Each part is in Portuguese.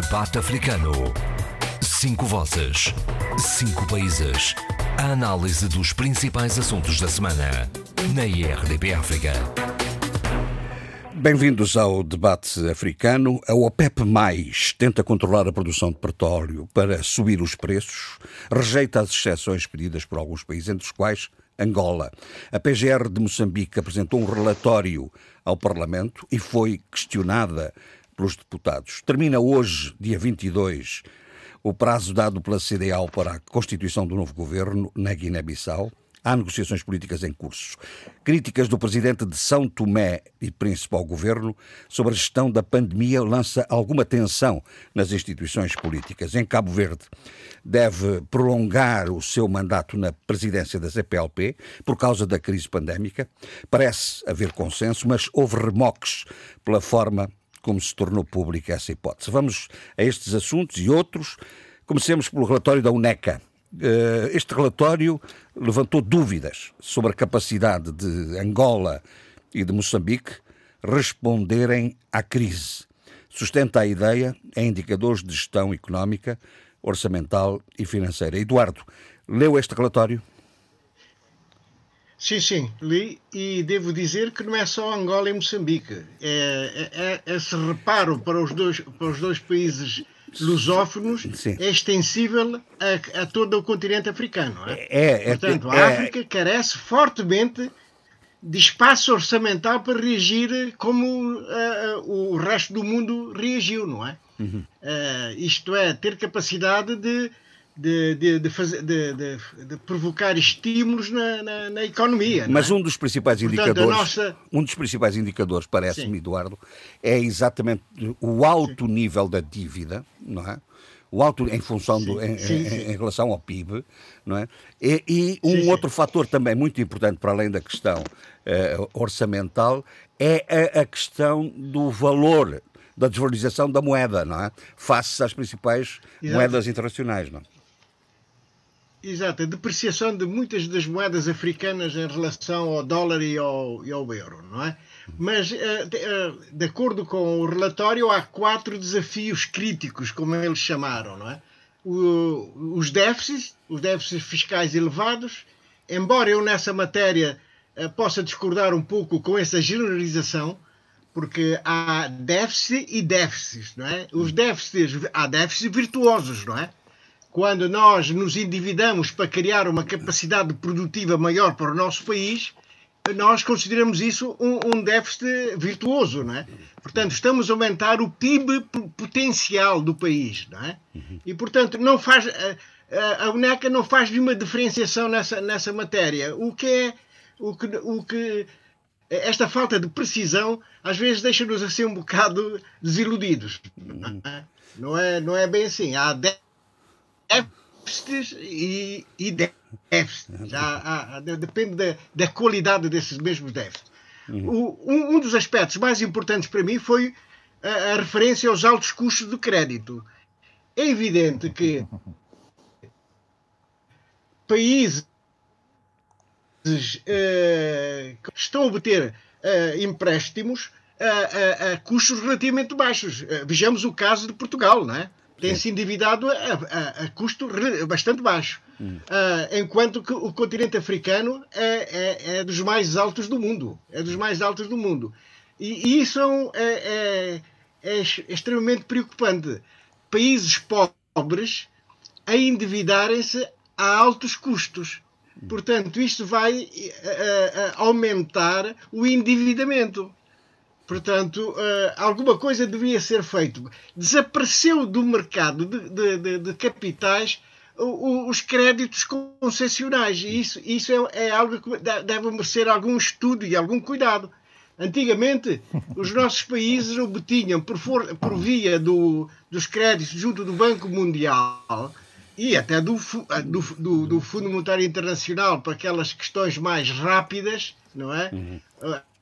Debate Africano. Cinco vozes. Cinco países. A análise dos principais assuntos da semana. Na IRDP África. Bem-vindos ao debate africano. A OPEP tenta controlar a produção de petróleo para subir os preços, rejeita as exceções pedidas por alguns países, entre os quais Angola. A PGR de Moçambique apresentou um relatório ao Parlamento e foi questionada pelos deputados. Termina hoje, dia 22, o prazo dado pela CDAO para a constituição do novo governo na Guiné-Bissau. Há negociações políticas em curso. Críticas do presidente de São Tomé e Príncipe ao governo sobre a gestão da pandemia lança alguma tensão nas instituições políticas. Em Cabo Verde, deve prolongar o seu mandato na presidência da CPLP por causa da crise pandémica. Parece haver consenso, mas houve remoques pela forma como se tornou pública essa hipótese. Vamos a estes assuntos e outros. Comecemos pelo relatório da UNECA. Eh, este relatório levantou dúvidas sobre a capacidade de Angola e de Moçambique responderem à crise. Sustenta a ideia em indicadores de gestão económica, orçamental e financeira. Eduardo, leu este relatório? Sim, sim, li e devo dizer que não é só Angola e Moçambique. É, é, é esse reparo para os dois, para os dois países lusófonos sim. é extensível a, a, todo o continente africano. É, é, é Portanto, a África carece fortemente de espaço orçamental para reagir como uh, o resto do mundo reagiu, não é? Uhum. Uh, isto é, ter capacidade de de, de, de, fazer, de, provocar estímulos na, na, na economia. Mas é? um dos principais Portanto, indicadores, nossa... um dos principais indicadores, parece-me, Eduardo, é exatamente o alto sim. nível da dívida, não é? O alto em função sim, do, em, sim, em, em, relação ao PIB, não é? E, e um outro fator também muito importante para além da questão uh, orçamental é a, a questão do valor da desvalorização da moeda, não é? Face às principais Exato. moedas internacionais, não é? Exato, a depreciação de muitas das moedas africanas em relação ao dólar e ao, e ao euro, não é? Mas, eh, eh, de acordo com o relatório, há quatro desafios críticos, como eles chamaram, não é? os déficits, os déficits fiscais elevados, embora eu nessa matéria eh, possa discordar um pouco com essa generalização, porque há déficit e déficits, não é? Os déficits, há déficits virtuosos, não é? Quando nós nos endividamos para criar uma capacidade produtiva maior para o nosso país, nós consideramos isso um, um déficit virtuoso, não é? Portanto, estamos a aumentar o PIB potencial do país, não é? E, portanto, não faz, a, a UNECA não faz nenhuma diferenciação nessa, nessa matéria. O que é, o que, o que, esta falta de precisão às vezes deixa-nos assim um bocado desiludidos. Não é, não é bem assim. Há déficits e, e déficits. Há, há, depende da, da, qualidade desses mesmos déficits. Uhum. O, um, um, dos aspectos mais importantes para mim foi a, a, referência aos altos custos de crédito. É evidente que países uh, estão a obter uh, empréstimos a, a, custos relativamente baixos. Uh, vejamos o caso de Portugal, não é? Tem se endividado a, a, a, custo bastante baixo. Hum. Uh, enquanto que o continente africano é, é, é, dos mais altos do mundo. É dos mais altos do mundo. E, e isso é, é, é, é extremamente preocupante. Países pobres a endividarem-se a altos custos. Portanto, isto vai uh, uh, aumentar o endividamento. Portanto, uh, alguma coisa devia ser feito. Desapareceu do mercado de, de, de, de capitais os créditos concessionais. E isso, isso é, é, algo que deve merecer algum estudo e algum cuidado. Antigamente, os nossos países obtinham, por, for, por via do, dos créditos junto do Banco Mundial e até do, do, do, do Fundo Monetário Internacional para aquelas questões mais rápidas, não é? Uhum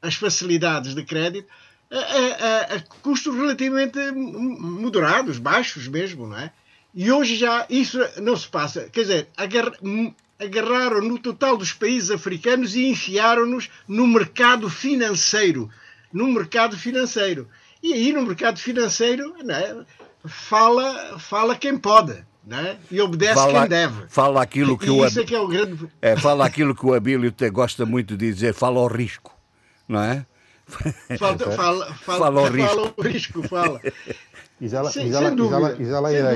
as facilidades de crédito a, a, a, custos relativamente moderados, baixos mesmo, não é? E hoje já isso não se passa. Quer dizer, agar, agarraram no total dos países africanos e enfiaram-nos no mercado financeiro. No mercado financeiro. E aí, no mercado financeiro, é? fala, fala quem pode. Né? E obedece fala, quem deve. Fala aquilo que e o isso é que é o grande. É, fala aquilo que o Abílio te gosta muito de dizer, fala ao risco, não é? Fala, fala, fala, fala ao risco. Fala ao risco, fala. Sem, já, sem dúvida.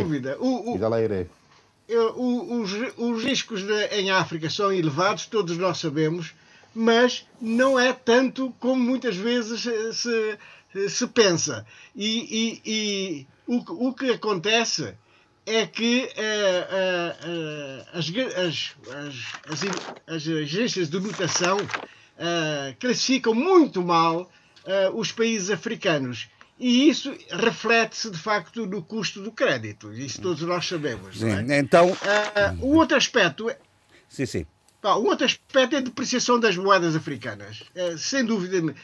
Dúvida. O, o, os riscos de, em África são elevados, todos nós sabemos, mas não é tanto como muitas vezes se, se pensa. E, e, e o, o que acontece é que uh, uh, uh, as, as, as, as, agências de notação classificam muito mal os países africanos. E isso reflete-se, de facto, no custo do crédito. Isso todos nós sabemos. Sim, é? Então. o outro aspecto. É... Sim, sim. o outro aspecto é a depreciação das moedas africanas. sem dúvida.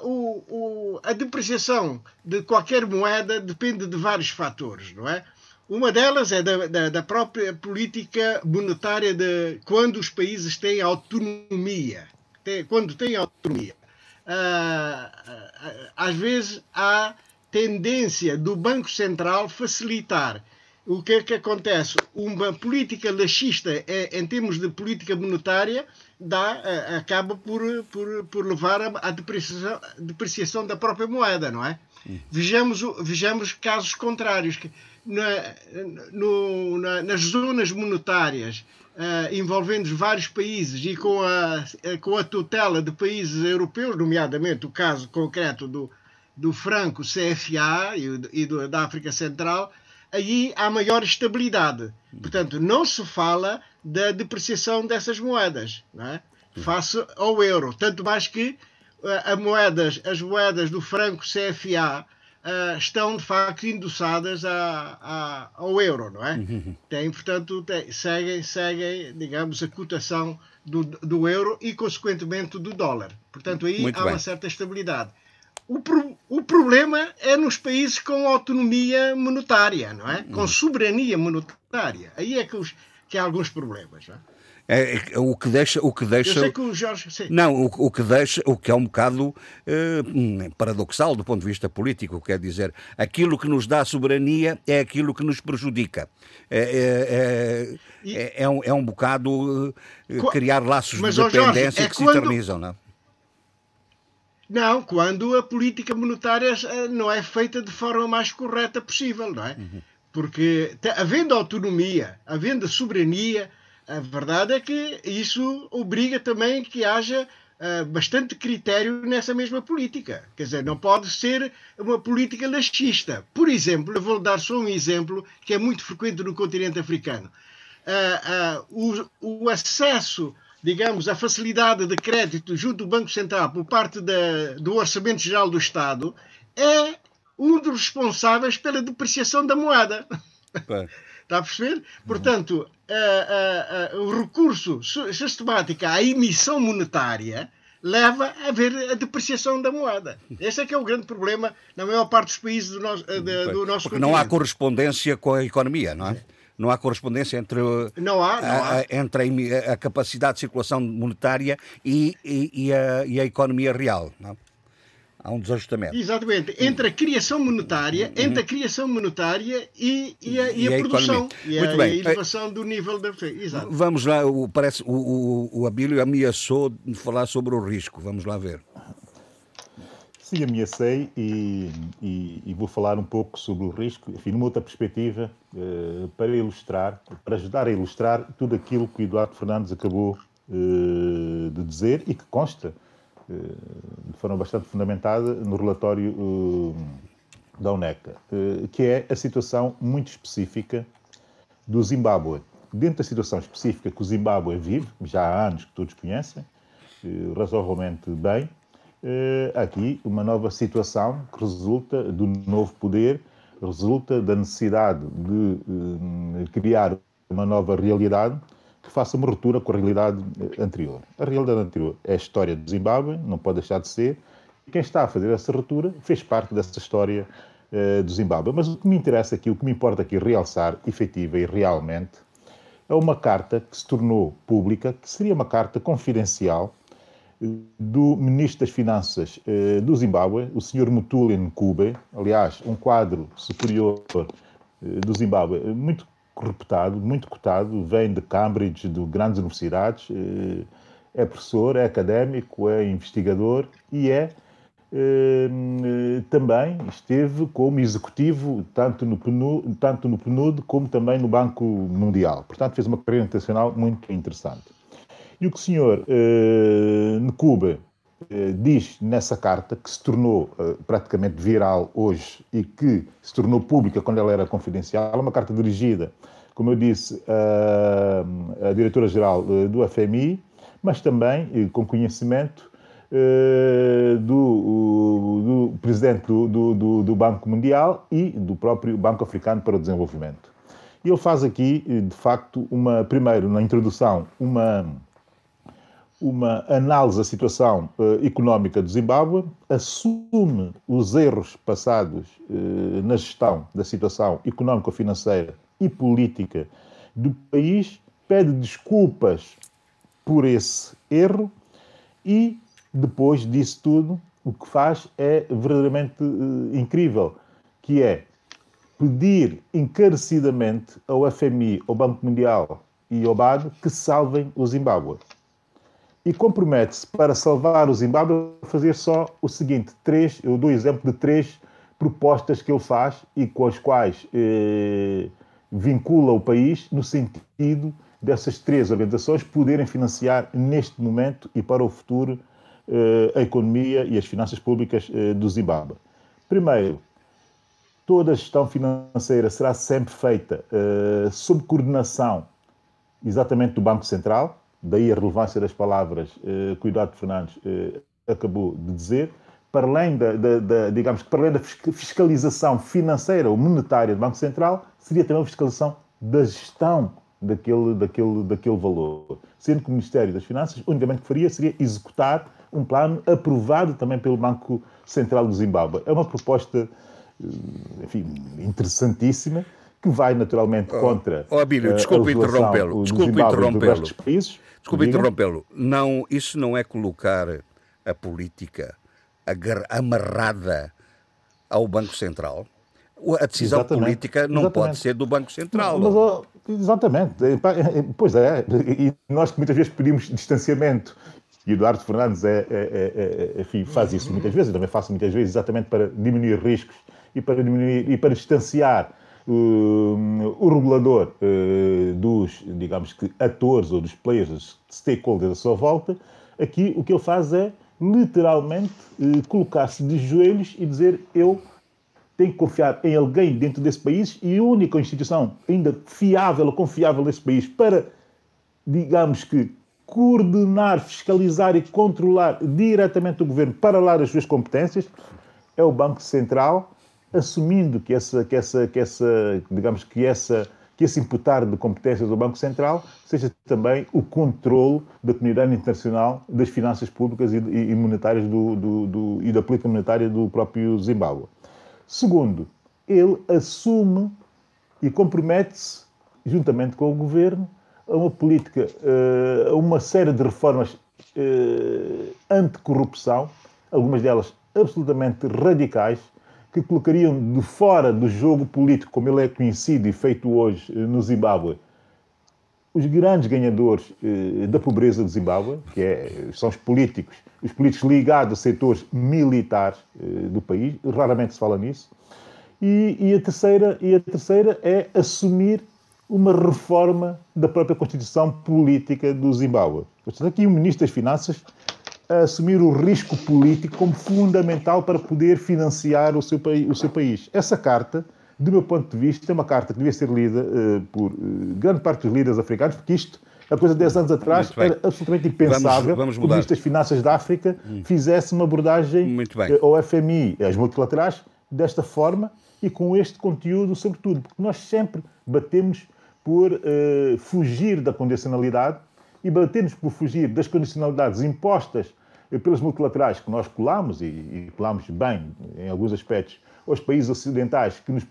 o, o, a depreciação de qualquer moeda depende de vários fatores, não é? Uma delas é da, da, da, própria política monetária de quando os países têm autonomia. Tem, quando têm autonomia. Ah, ah, às vezes há tendência do Banco Central facilitar. O que é que acontece? Uma política laxista em termos de política monetária dá, ah, acaba por, por, por levar à depreciação, depreciação da própria moeda, não é? Vejamos, vejamos casos contrários na, no, na, nas zonas monetárias uh, envolvendo vários países e com a, com a tutela de países europeus, nomeadamente o caso concreto do, do franco CFA e, e do, da África Central, aí há maior estabilidade. Portanto, não se fala da depreciação dessas moedas, não é? face ao euro. Tanto mais que uh, moedas, as moedas do franco CFA uh, estão de facto endossadas a, a, ao euro, não é? Uhum. Tem, portanto, tem, seguem, seguem, digamos, a cotação do, do euro e, consequentemente, do dólar. Portanto, aí Muito há bem. uma certa estabilidade. O, pro, o problema é nos países com autonomia monetária, não é? Com uhum. soberania monetária. Aí é que, os, que há alguns problemas, não é? É, é, o que deixa o que deixa Eu sei que o Jorge sim. não o, o que deixa o que é um bocado eh, paradoxal do ponto de vista político quer dizer aquilo que nos dá soberania é aquilo que nos prejudica é, é, e... é, é um, é um bocado eh, criar laços Mas, de dependência Jorge, que quando... se eternizam não não, quando a política monetária eh, não é feita de forma mais correta possível, não é? Uhum. Porque havendo autonomia, havendo soberania, a verdade é que isso obriga também que haja uh, bastante critério nessa mesma política. Quer dizer, não pode ser uma política laxista. Por exemplo, eu vou dar só um exemplo que é muito frequente no continente africano. Uh, uh, o, o, acesso, digamos, à facilidade de crédito junto do Banco Central por parte da, do Orçamento Geral do Estado é um dos responsáveis pela depreciação da moeda. Está a perceber? Portanto, uh, uh, o recurso sistemático à emissão monetária leva a haver a depreciação da moeda. Esse é que é o grande problema na maior parte dos países do nosso, de, do nosso Porque continente. não há correspondência com a economia, não é? Não há correspondência entre, não há, não há. A, entre a, a, capacidade de circulação monetária e, e, e, a, e a economia real. Não é? Há um desajustamento. Exatamente. Entre a criação monetária, uhum. entre a criação monetária e, e a, e e a, a produção. E Muito a, bem. a elevação do nível da Exato. Vamos lá, o, parece o, o, o Abílio ameaçou de falar sobre o risco. Vamos lá ver. Sim, ameacei e, e, e, vou falar um pouco sobre o risco, enfim, numa outra perspectiva, eh, para ilustrar, para ajudar a ilustrar tudo aquilo que o Eduardo Fernandes acabou eh, de dizer e que consta de forma bastante fundamentada no relatório eh, da UNECA, eh, que é a situação muito específica do Zimbábue. Dentro da situação específica que o Zimbábue vive, já há anos que todos conhecem, eh, razoavelmente bem, aqui uma nova situação que resulta do novo poder, resulta da necessidade de criar uma nova realidade que faça uma ruptura com a realidade eh, anterior. A realidade anterior é a história do Zimbábue, não pode deixar de ser, quem está a fazer essa ruptura fez parte dessa história uh, do Zimbábue. Mas o que me interessa aqui, o que me importa aqui realçar, efetiva e realmente, é uma carta que se tornou pública, que seria uma carta confidencial, do Ministro das Finanças eh, do Zimbábue, o Sr. Mutuli Nkube, aliás, um quadro superior eh, do Zimbábue, muito reputado, muito cotado, vem de Cambridge, de grandes universidades, eh, é professor, é académico, é investigador e é também esteve como executivo tanto no, PNUD, tanto no PNUD como também no Banco Mundial. Portanto, fez uma carreira internacional muito interessante. E o que o senhor Nkube uh, diz nessa carta, que se tornou uh, praticamente viral hoje e que se tornou pública quando ela era confidencial, uma carta dirigida, como eu disse, à diretora-geral do FMI, mas também com conhecimento do, do, presidente do, do, do Banco Mundial e do próprio Banco Africano para o Desenvolvimento. Ele faz aqui, de facto, uma, primeiro, na introdução, uma uma análise da situação uh, económica do Zimbábue, assume os erros passados uh, na gestão da situação económico-financeira e política do país, pede desculpas por esse erro e, depois disso tudo, o que faz é verdadeiramente uh, incrível, que é pedir encarecidamente ao FMI, ao Banco Mundial e ao BAD que salvem o Zimbábue e compromete-se para salvar o Zimbábue a fazer só o seguinte: três, eu dou exemplo de três propostas que ele faz e com as quais eh, vincula o país no sentido dessas três organizações poderem financiar neste momento e para o futuro eh, a economia e as finanças públicas eh, do Zimbábue. Primeiro, toda a gestão financeira será sempre feita eh, sob coordenação exatamente do Banco Central, daí a relevância das palavras eh, que o Eduardo Fernandes eh, acabou de dizer, para além da, da, da, digamos que para além da fiscalização financeira ou monetária do Banco Central, seria também a fiscalização da gestão daquele, daquele, daquele valor. Sendo que o Ministério das Finanças, unicamente que faria seria executar um plano aprovado também pelo Banco Central do Zimbábue. É uma proposta, eh, enfim, interessantíssima, que vai naturalmente oh, contra. Oh, Abílio, desculpe interrompê-lo. Desculpe interrompê-lo. Desculpe interrompê-lo. Não, isso não é colocar a política amarrada ao Banco Central. A decisão exatamente, política não exatamente. pode ser do Banco Central. Mas, oh, exatamente. Pois é. E nós que muitas vezes pedimos distanciamento e Eduardo Fernandes é, é, é, é, enfim, faz isso muitas vezes, eu também faço muitas vezes, exatamente para diminuir riscos e para, diminuir, e para distanciar uh, o regulador uh, dos, digamos que, atores ou dos players, stakeholders à sua volta, aqui o que ele faz é literalmente uh, colocar-se de joelhos e dizer eu tenho que confiar em alguém dentro desse país e a única instituição ainda fiável ou confiável desse país para, digamos que, coordenar, fiscalizar e controlar diretamente o governo para lá das suas competências é o Banco Central assumindo que essa, que essa, que essa, digamos que essa, que esse imputar de competências do Banco Central seja também o controle da comunidade internacional das finanças públicas e, e monetárias do, do, do, e da política monetária do próprio Zimbábue. Segundo, ele assume e compromete-se, juntamente com o governo, a uma política, eh, a uma série de reformas eh, anticorrupção, algumas delas absolutamente radicais, que colocariam de fora do jogo político, como ele é conhecido e feito hoje eh, no Zimbábue, os grandes ganhadores eh, da pobreza do Zimbábue, que é, são os políticos, os políticos ligados a setores militares eh, do país, raramente se fala nisso. E, e, a terceira, e a terceira é assumir uma reforma da própria Constituição Política do Zimbábue. Portanto, aqui o Ministro das Finanças a assumir o risco político como fundamental para poder financiar o seu, o seu país. Essa carta, do meu ponto de vista, é uma carta que devia ser lida uh, por uh, grande parte dos líderes africanos, porque isto, a coisa de 10 anos atrás, era absolutamente impensável vamos, vamos que o Ministro das Finanças da África hum. fizesse uma abordagem uh, ao FMI, às multilaterais, desta forma e com este conteúdo, sobretudo, porque nós sempre batemos por fugir da condicionalidade e batemos por fugir das condicionalidades impostas pelas multilaterais que nós colamos, e, e colamos bem em alguns aspectos, aos países ocidentais que nos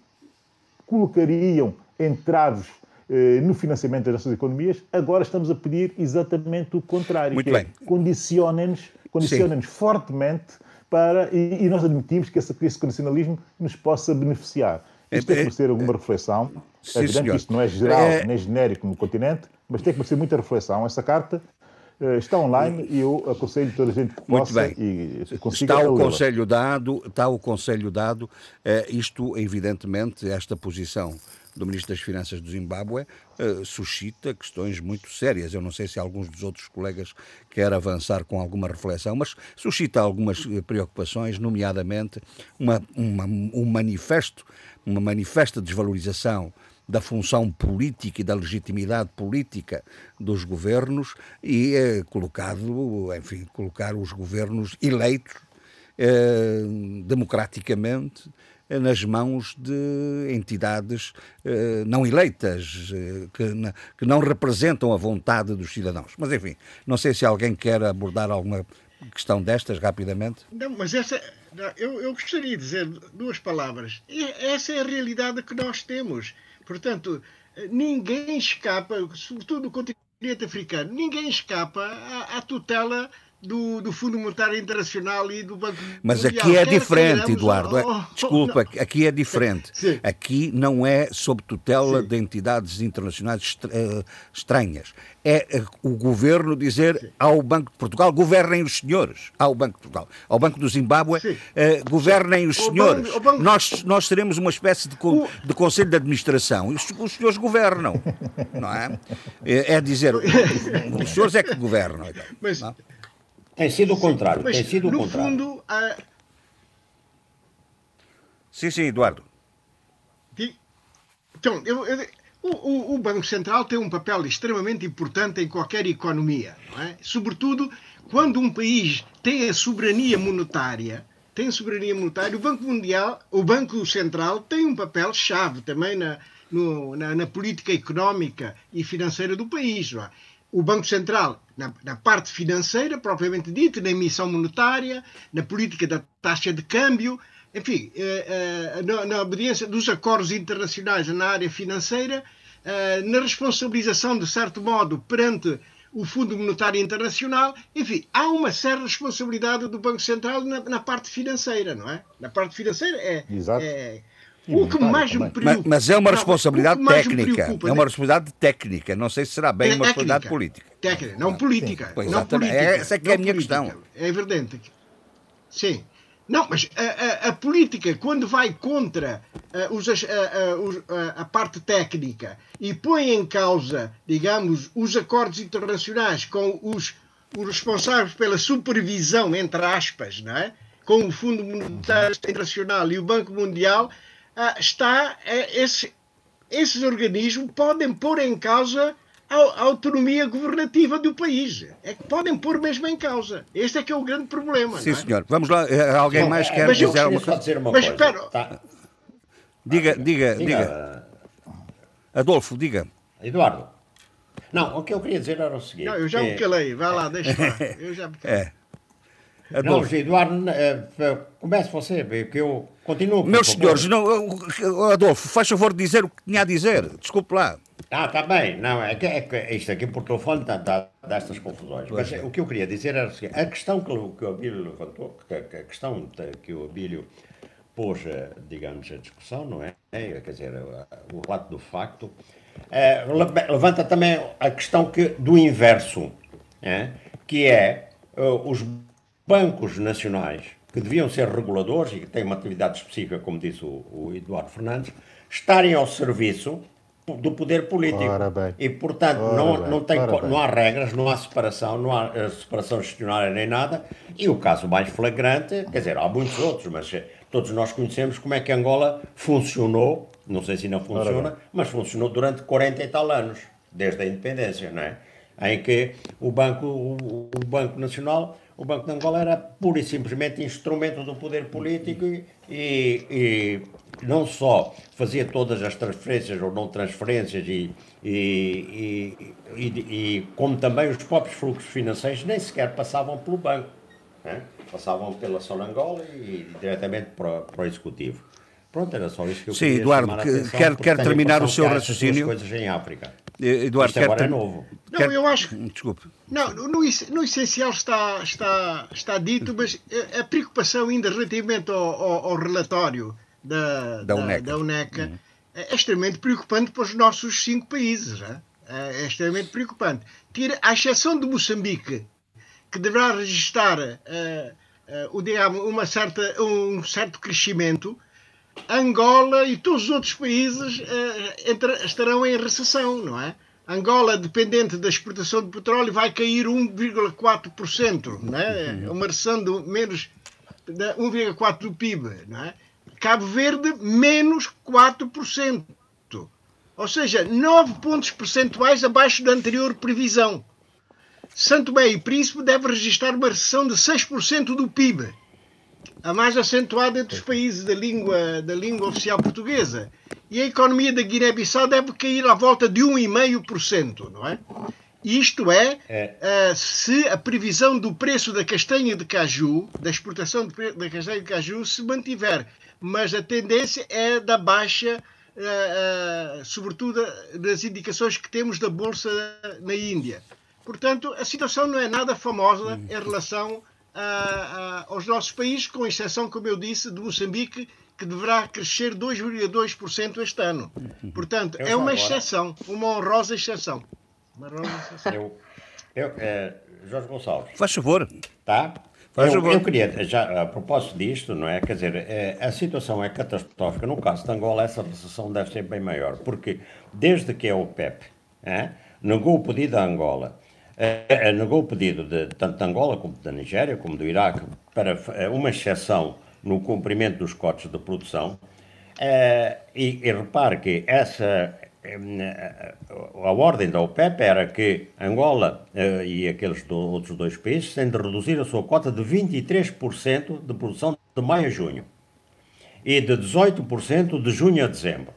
colocariam entraves eh, no financiamento das nossas economias, agora estamos a pedir exatamente o contrário. Muito que é bem. É, condicionem-nos condiciona fortemente para, e, e, nós admitimos que esse, esse condicionalismo nos possa beneficiar. Isto tem que merecer alguma reflexão. Sim, é evidente que isto não é geral é... nem genérico no continente, mas tem que merecer muita reflexão. Essa carta uh, está online e eu aconselho toda a gente que Muito possa bem. e consiga está o conselho dado, está o conselho dado. Uh, isto, evidentemente, esta posição do Ministro das Finanças do Zimbábue uh, suscita questões muito sérias. Eu não sei se alguns dos outros colegas querem avançar com alguma reflexão, mas suscita algumas eh, preocupações, nomeadamente uma, uma, um manifesto, uma manifesta desvalorização da função política e da legitimidade política dos governos e eh, colocado, enfim, colocar os governos eleitos eh, democraticamente nas mãos de entidades eh, não eleitas, eh, que, que, não representam a vontade dos cidadãos. Mas, enfim, não sei se alguém quer abordar alguma questão destas rapidamente. Não, mas essa. Eu, eu gostaria de dizer duas palavras. Essa é a realidade que nós temos. Portanto, ninguém escapa, sobretudo no continente africano, ninguém escapa à, à tutela do, do, Fundo Monetário Internacional e do Banco Mas Mundial. aqui é Quer diferente, Eduardo. oh, oh, Desculpa, não. aqui é diferente. Sim. Aqui não é sob tutela Sim. de entidades internacionais uh, estranhas. É uh, o governo dizer Sim. ao Banco de Portugal, governem os senhores. Ao Banco de Portugal. Ao Banco do Zimbábue, uh, governem os O senhores. banco- banco- Nós, nós teremos uma espécie de, O- de conselho de administração. Os, os senhores governam. Não é? É, é dizer, os senhores é que governam. Mas, Não? Tem sido o contrário. mas tem sido o no contrário. fundo, há- Sim, sim, Eduardo. Então, eu- eu- o, o- o Banco Central tem um papel extremamente importante em qualquer economia, não é? Sobretudo quando um país tem a soberania monetária, tem soberania monetária, o Banco Mundial, o Banco Central tem um papel chave também na, no- na, na política económica e financeira do país, não é? O Banco Central, na, na parte financeira, propriamente dita, na emissão monetária, na política da taxa de câmbio, enfim, eh, eh, na, na obediência dos acordos internacionais na área financeira, eh, na responsabilização, de certo modo, perante o Fundo Monetário Internacional, enfim, há uma certa responsabilidade do Banco Central na, na parte financeira, não é? Na parte financeira é. Exato. é- o que mais me preocupa. mas é uma Não, responsabilidade o que mais me técnica. É uma né? responsabilidade técnica. Não sei se será bem uma responsabilidade política. Técnica, não política. Pois, não política. Essa é que é a não minha política. questão. É verdade. Sim. Não, mas a, a- a política, quando vai contra ah, os- as- a, a- os- a- a parte técnica e põe em causa, digamos, os acordos internacionais com os, os responsáveis pela supervisão, entre aspas, não é? com o Fundo Monetário Internacional e o Banco Mundial, está eh, esse, esses organismos podem pôr em causa a, autonomia governativa do país. É que podem pôr mesmo em causa. Este é que é o grande problema. Sim, não é? senhor. Vamos lá. Eh, Alguém Bom, mais eh, quer mas eu dizer alguma gostaria só coisa? dizer uma Mas coisa. espera. Tá. Diga, diga, diga. Diga, Adolfo, diga. Eduardo. Não, o que eu queria dizer era o seguinte. Não, eu já me é- calei. Vai lá, deixa lá. Eu já me calei. É. Não, Adolfo. Eduardo, eh, comece você, que eu continuo. Meus senhores, não, eh, Adolfo, faz favor de dizer o que tinha a dizer. Desculpe lá. Ah, está bem. Não, é que, é que isto aqui por telefone dá, dá, destas confusões. Mas é. o que eu queria dizer era seguinte: a questão que, o- que o Abílio levantou, que, que a questão que o Abílio pôs, eh, digamos, a discussão, não é? É, Quer dizer, o, relato do facto, eh, le- levanta também a questão que, do inverso, é? que é eh, os bancos nacionais, que deviam ser reguladores e que têm uma atividade específica, como disse o, o Eduardo Fernandes, estarem ao serviço do poder político. E, portanto, Ora não, bem, não, tem, ora não há regras, não há separação, não há eh, separação gestionária nem nada. E o caso mais flagrante, quer dizer, há muitos outros, mas eh, todos nós conhecemos como é que Angola funcionou, não sei se ainda funciona, mas funcionou durante 40 e tal anos, desde a independência, não é? Em que o Banco, o, o Banco Nacional, o Banco de Angola era pura e simplesmente instrumento do poder político e, e- não só fazia todas as transferências ou não transferências e- e como também os próprios fluxos financeiros nem sequer passavam pelo banco, né? passavam pela Sonangola e diretamente para, para o Executivo. Pronto, era só isso que eu Sim, queria Eduardo, chamar a que- atenção, quer- quer terminar o seu raciocínio? coisas em África. Eh, Eduardo, Isto quer agora é ter- novo. Não, Quer- eu acho. Desculpe. Não, no, no essencial está, está, está dito, mas a, preocupação ainda relativamente ao, ao- ao relatório da, Da UNECA. da UNECA é extremamente preocupante para os nossos cinco países. né? É, é extremamente preocupante. Tira, à exceção de Moçambique, que deverá registrar eh, eh, o, digamos, uma certa, um certo crescimento, Angola e todos os outros países entra- estarão em recessão, não é? Angola, dependente da exportação de petróleo, vai cair 1,4%, não é? É Uma recessão de menos de 1,4% do PIB, não é? Cabo Verde, menos 4%. Ou seja, 9 pontos percentuais abaixo da anterior previsão. Santo Tomé e Príncipe deve registrar uma recessão de 6% do PIB a mais acentuada entre os países da língua, da língua oficial portuguesa. E a economia da Guiné-Bissau deve cair à volta de 1,5%, não é? Isto é, É. eh, se a previsão do preço da castanha de caju, da exportação de da castanha de caju, se mantiver. Mas a tendência é da baixa, eh, eh, sobretudo das indicações que temos da Bolsa na Índia. Portanto, a situação não é nada famosa em relação a- a- aos nossos países, com exceção, como eu disse, de Moçambique, que deverá crescer 2,2% este ano. Portanto, Eu é uma agora- exceção, uma honrosa exceção. Uma honrosa exceção. Eu, eu, eh, Jorge Gonçalves, Faz favor. tá? Faz eu, favor. eu queria, já a propósito disto, não é? Quer dizer, eh, a situação é catastrófica. No caso de Angola, essa recessão deve ser bem maior, porque desde que a OPEP eh, negou o pedido a Angola, eh, eh, negou o pedido de, tanto de Angola como da Nigéria, como do Iraque, para eh, uma exceção no cumprimento dos cotes de produção, e, e repare que essa a ordem da OPEP era que Angola e aqueles do- outros dois países têm de reduzir a sua cota de 23% de produção de maio a junho e de 18% de junho a dezembro.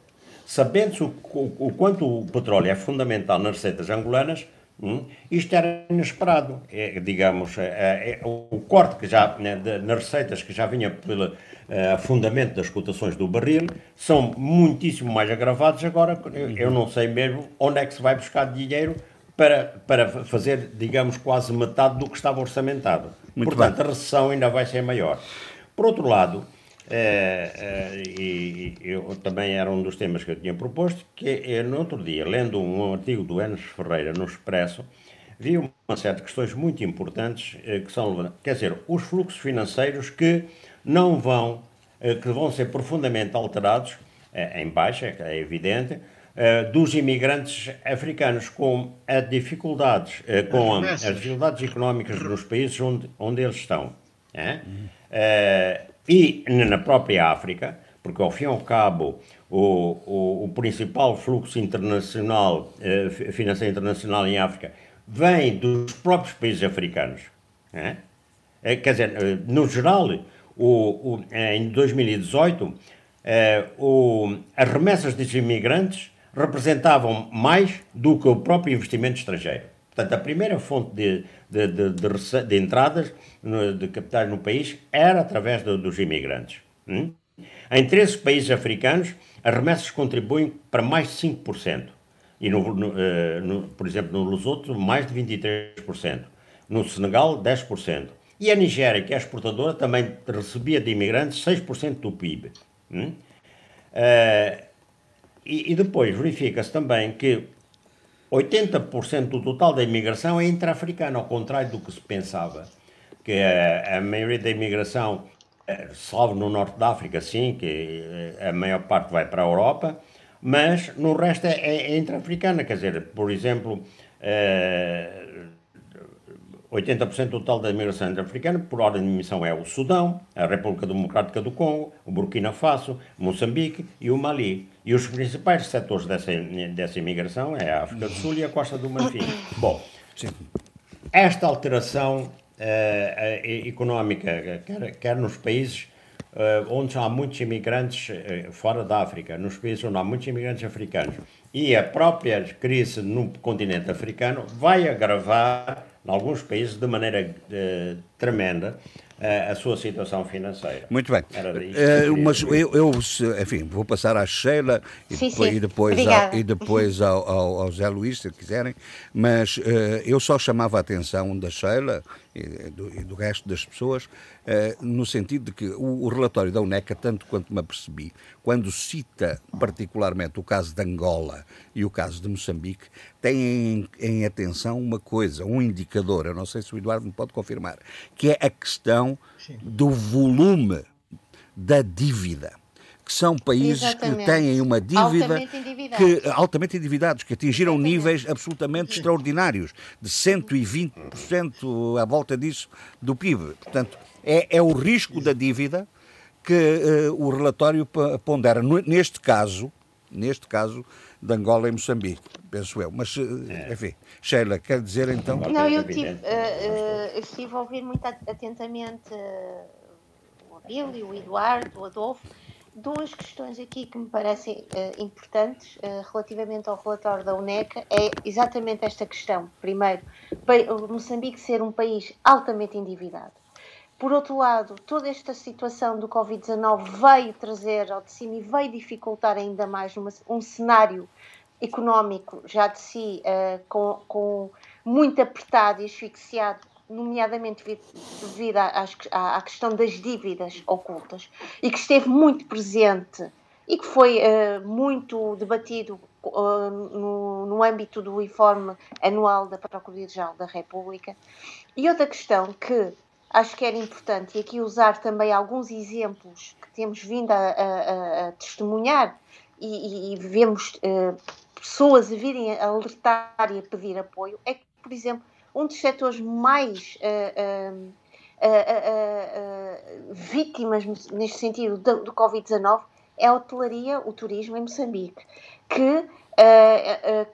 Sabendo-se o, o- o quanto o petróleo é fundamental nas receitas angolanas, hum, isto era inesperado. É, digamos, é, é, o o corte que já, né, de- nas receitas que já vinha pelo eh, afundamento das cotações do barril são muitíssimo mais agravados. Agora, eu, eu não sei mesmo onde é que se vai buscar dinheiro para, para fazer, digamos, quase metade do que estava orçamentado. Muito Portanto, bem. a recessão ainda vai ser maior. Por outro lado, eh, eh, e, eu também era um dos temas que eu tinha proposto, que é, no outro dia, lendo um artigo do Enes Ferreira no Expresso, vi uma série de questões muito importantes eh, que são, quer dizer, os fluxos financeiros que não vão, eh, que vão ser profundamente alterados, eh, em baixa, é evidente, dos imigrantes africanos com as dificuldades, com as dificuldades económicas nos países onde, onde eles estão. é? Eh, e na própria África, porque ao fim e ao cabo o, o, o principal fluxo internacional, eh, fi- financeiro internacional em África, vem dos próprios países africanos. é? Eh, quer dizer, eh, no geral, o, o- em 2018, eh, o- as remessas dos imigrantes representavam mais do que o próprio investimento estrangeiro. Portanto, a primeira fonte de, de, de, de de entradas no- de capitais no país era através do- dos imigrantes. hum? Em 13 países africanos, as remessas contribuem para mais de 5%. E, no, no, eh, no- por exemplo, no Lesoto, mais de 23%. No Senegal, 10%. E a Nigéria, que é exportadora, também recebia de imigrantes 6% do PIB. hum? Eh, e, e depois verifica-se também que 80% do total da imigração é intra-africana, ao contrário do que se pensava. Que a, maioria da imigração, eh, salvo no norte da África, sim, que eh, a maior parte vai para a Europa, mas no resto é, é, é intra-africana. Quer dizer, por exemplo, eh, 80% do total da imigração africana, por ordem de emissão, é o Sudão, a República Democrática do Congo, o Burkina Faso, Moçambique e o Mali. E os principais setores dessa, dessa imigração é a África do Sul e a Costa do Marfim. Bom, esta alteração eh, eh, económica, quer, quer nos países eh, onde há muitos imigrantes eh, fora da África, nos países onde há muitos imigrantes africanos, e a própria crise no continente africano vai agravar, em alguns países, de maneira eh, tremenda, a, a sua situação financeira. Muito bem. Uh, mas eu, eu, enfim, vou passar à Sheila e sim, depois, sim. E depois, ao, e depois ao, ao, ao, Zé Luís, se quiserem, mas uh, eu só chamava a atenção da Sheila e do, e do resto das pessoas, uh, no sentido de que o, o, relatório da UNECA, tanto quanto me apercebi, quando cita particularmente o caso de Angola e o caso de Moçambique, tem em, em atenção uma coisa, um indicador, eu não sei se o Eduardo me pode confirmar, que é a questão do volume da dívida que são países Exatamente. que têm uma dívida altamente que altamente endividados, que atingiram Exatamente. níveis absolutamente extraordinários, de 120% à volta disso do PIB. Portanto, é, é o risco da dívida que uh, o relatório pondera. Neste caso, neste caso, de Angola e Moçambique, penso eu. Mas, uh, enfim, Sheila, quer dizer então? Não, eu, tive, uh, uh, eu estive a ouvir muito atentamente o Abílio, o Eduardo, o Adolfo, duas questões aqui que me parecem uh, importantes uh, relativamente ao relatório da UNECA é exatamente esta questão. Primeiro, Moçambique ser um país altamente endividado. Por outro lado, toda esta situação do Covid-19 veio trazer ao de cima e veio dificultar ainda mais uma, um cenário económico já de si uh, com, com muito apertado e asfixiado nomeadamente devido à, questão das dívidas ocultas, e que esteve muito presente e que foi uh, muito debatido uh, no, no, âmbito do informe anual da Procuradoria-Geral da República. E outra questão que acho que era importante, e aqui usar também alguns exemplos que temos vindo a, a, a testemunhar e, e vemos uh, pessoas a virem a alertar e a pedir apoio, é que, por exemplo, um dos setores mais uh, uh, uh, vítimas neste sentido do, do Covid-19 é a hotelaria, o turismo em Moçambique, que,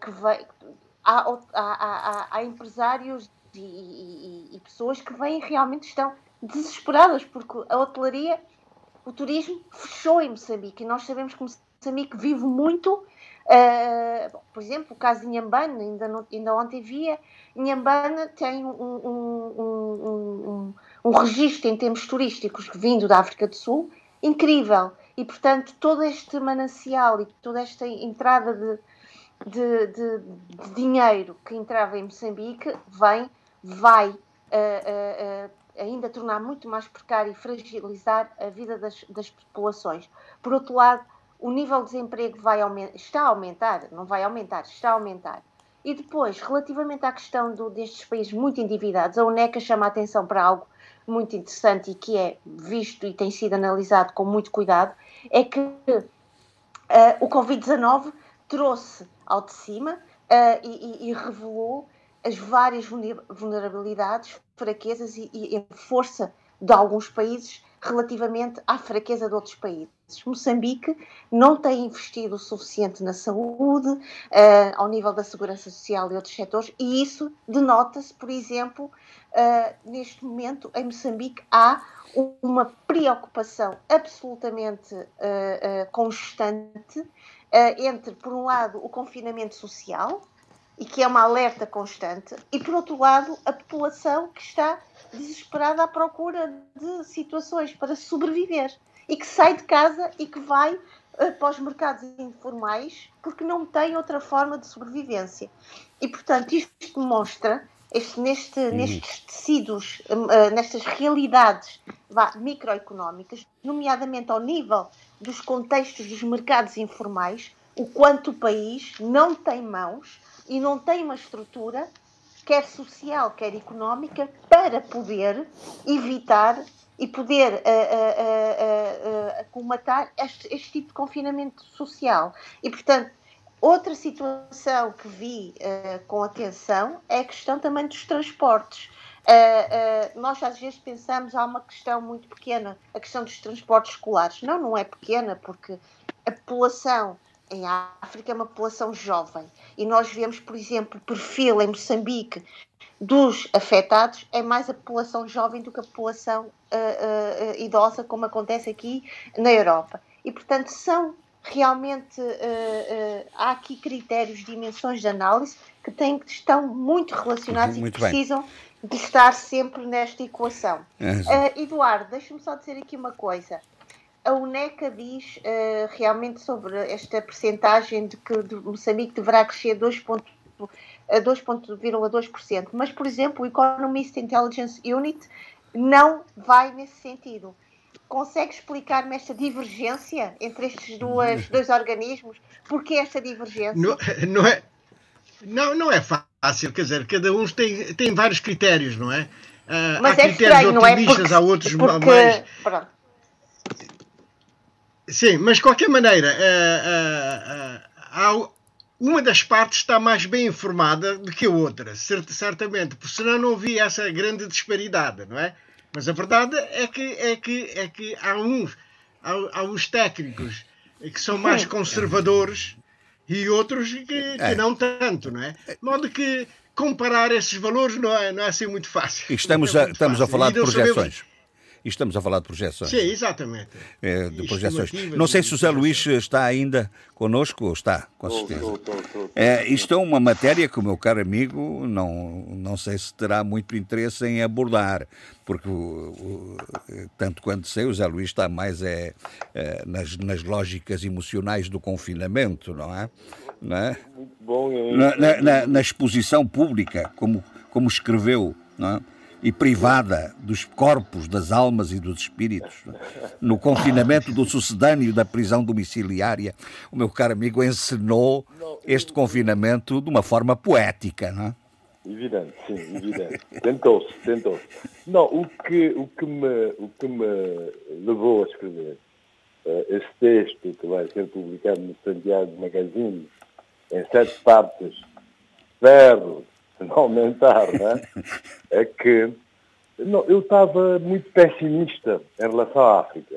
que vai, há, há, há, há, empresários e, e, e, pessoas que vêm realmente estão desesperadas porque a hotelaria, o turismo fechou em Moçambique. E nós sabemos que Moçambique vive muito Uh, por exemplo, o caso de Inhambane, ainda, ainda ontem via, Inhambane tem um, um, um, um, registro em termos turísticos vindo da África do Sul incrível. E, portanto, todo este manancial e toda esta entrada de, de, de, de dinheiro que entrava em Moçambique vem, vai uh, uh, ainda tornar muito mais precário e fragilizar a vida das, das populações. Por outro lado, o nível de desemprego vai está a aumentar, não vai aumentar, está a aumentar. E depois, relativamente à questão do, destes países muito endividados, a UNECA chama a atenção para algo muito interessante e que é visto e tem sido analisado com muito cuidado, é que uh, o Covid-19 trouxe ao de cima uh, e, e, revelou as várias vulnerabilidades, fraquezas e, e a força de alguns países relativamente à fraqueza de outros países. Moçambique não tem investido o suficiente na saúde, uh, ao nível da segurança social e outros setores, e isso denota-se, por exemplo, uh, neste momento em Moçambique há uma preocupação absolutamente uh, constante entre, por um lado, o confinamento social, e que é uma alerta constante, e por outro lado, a população que está desesperada à procura de situações para sobreviver e que sai de casa e que vai uh, para os mercados informais porque não tem outra forma de sobrevivência. E, portanto, isto demonstra, este, neste, uhum. nestes tecidos, uh, nestas realidades vá, microeconómicas, nomeadamente ao nível dos contextos dos mercados informais, o quanto o país não tem mãos e não tem uma estrutura, quer social, quer económica, para poder evitar e poder uh, uh, uh, comatar este, este, tipo de confinamento social. E, portanto, outra situação que vi uh, com atenção é a questão também dos transportes. Uh, uh, nós às vezes pensamos há uma questão muito pequena, a questão dos transportes escolares. Não, não é pequena, porque a população em África é uma população jovem. E nós vemos, por exemplo, o perfil em Moçambique dos afetados é mais a população jovem do que a população uh, uh, idosa, como acontece aqui na Europa. E, portanto, são realmente uh, há aqui critérios, dimensões de análise que, têm, que estão muito relacionados muito e que bem. precisam de estar sempre nesta equação. Uh, Eduardo, deixa-me só dizer aqui uma coisa. A UNECA diz realmente sobre esta percentagem de que Moçambique deverá crescer 2,2%, mas, por exemplo, o Economist Intelligence Unit não vai nesse sentido consegue explicar-me esta divergência entre estes duas, dois organismos? Porquê esta divergência? Não, não, é, não, não é fácil, quer dizer, cada um tem, tem vários critérios, não é? Uh, Mas há é critérios estranho, otimistas, não é? Porque, há outros porque, mais. Pronto. Sim, mas de qualquer maneira, uh, uh, há, uma das partes está mais bem informada do que a outra, certamente, porque senão não havia essa grande disparidade, não é? Mas a verdade é que, é que, é que há, uns, há, há uns técnicos que são mais conservadores e outros que, que é. não tanto, não é? De modo que comparar esses valores não é, não é assim muito fácil. E estamos, é a, estamos a falar de projeções. Sabemos, e estamos a falar de projeções. Sim, exatamente. É, de projeções. Não sei se o Zé Luís está ainda connosco ou está, com certeza. Estou, estou, estou, é, isto é uma matéria que o meu caro amigo não, não sei se terá muito interesse em abordar, porque o, o, tanto quanto sei, o Zé Luís está mais é, é, nas, nas lógicas emocionais do confinamento, não é? Não é? Muito bom. Na, na, na, na exposição pública, como, como escreveu, não é? E privada dos corpos, das almas e dos espíritos. No confinamento do sucedâneo da prisão domiciliária, o meu caro amigo encenou este confinamento de uma forma poética, não é? Evidente, sim, evidente. Tentou-se, tentou-se. Não, o que, o, que me, o que me levou a escrever uh, este texto, que vai ser publicado no Santiago Magazine, em sete partes, ferro, não aumentar, não é? é que não, eu estava muito pessimista em relação à África.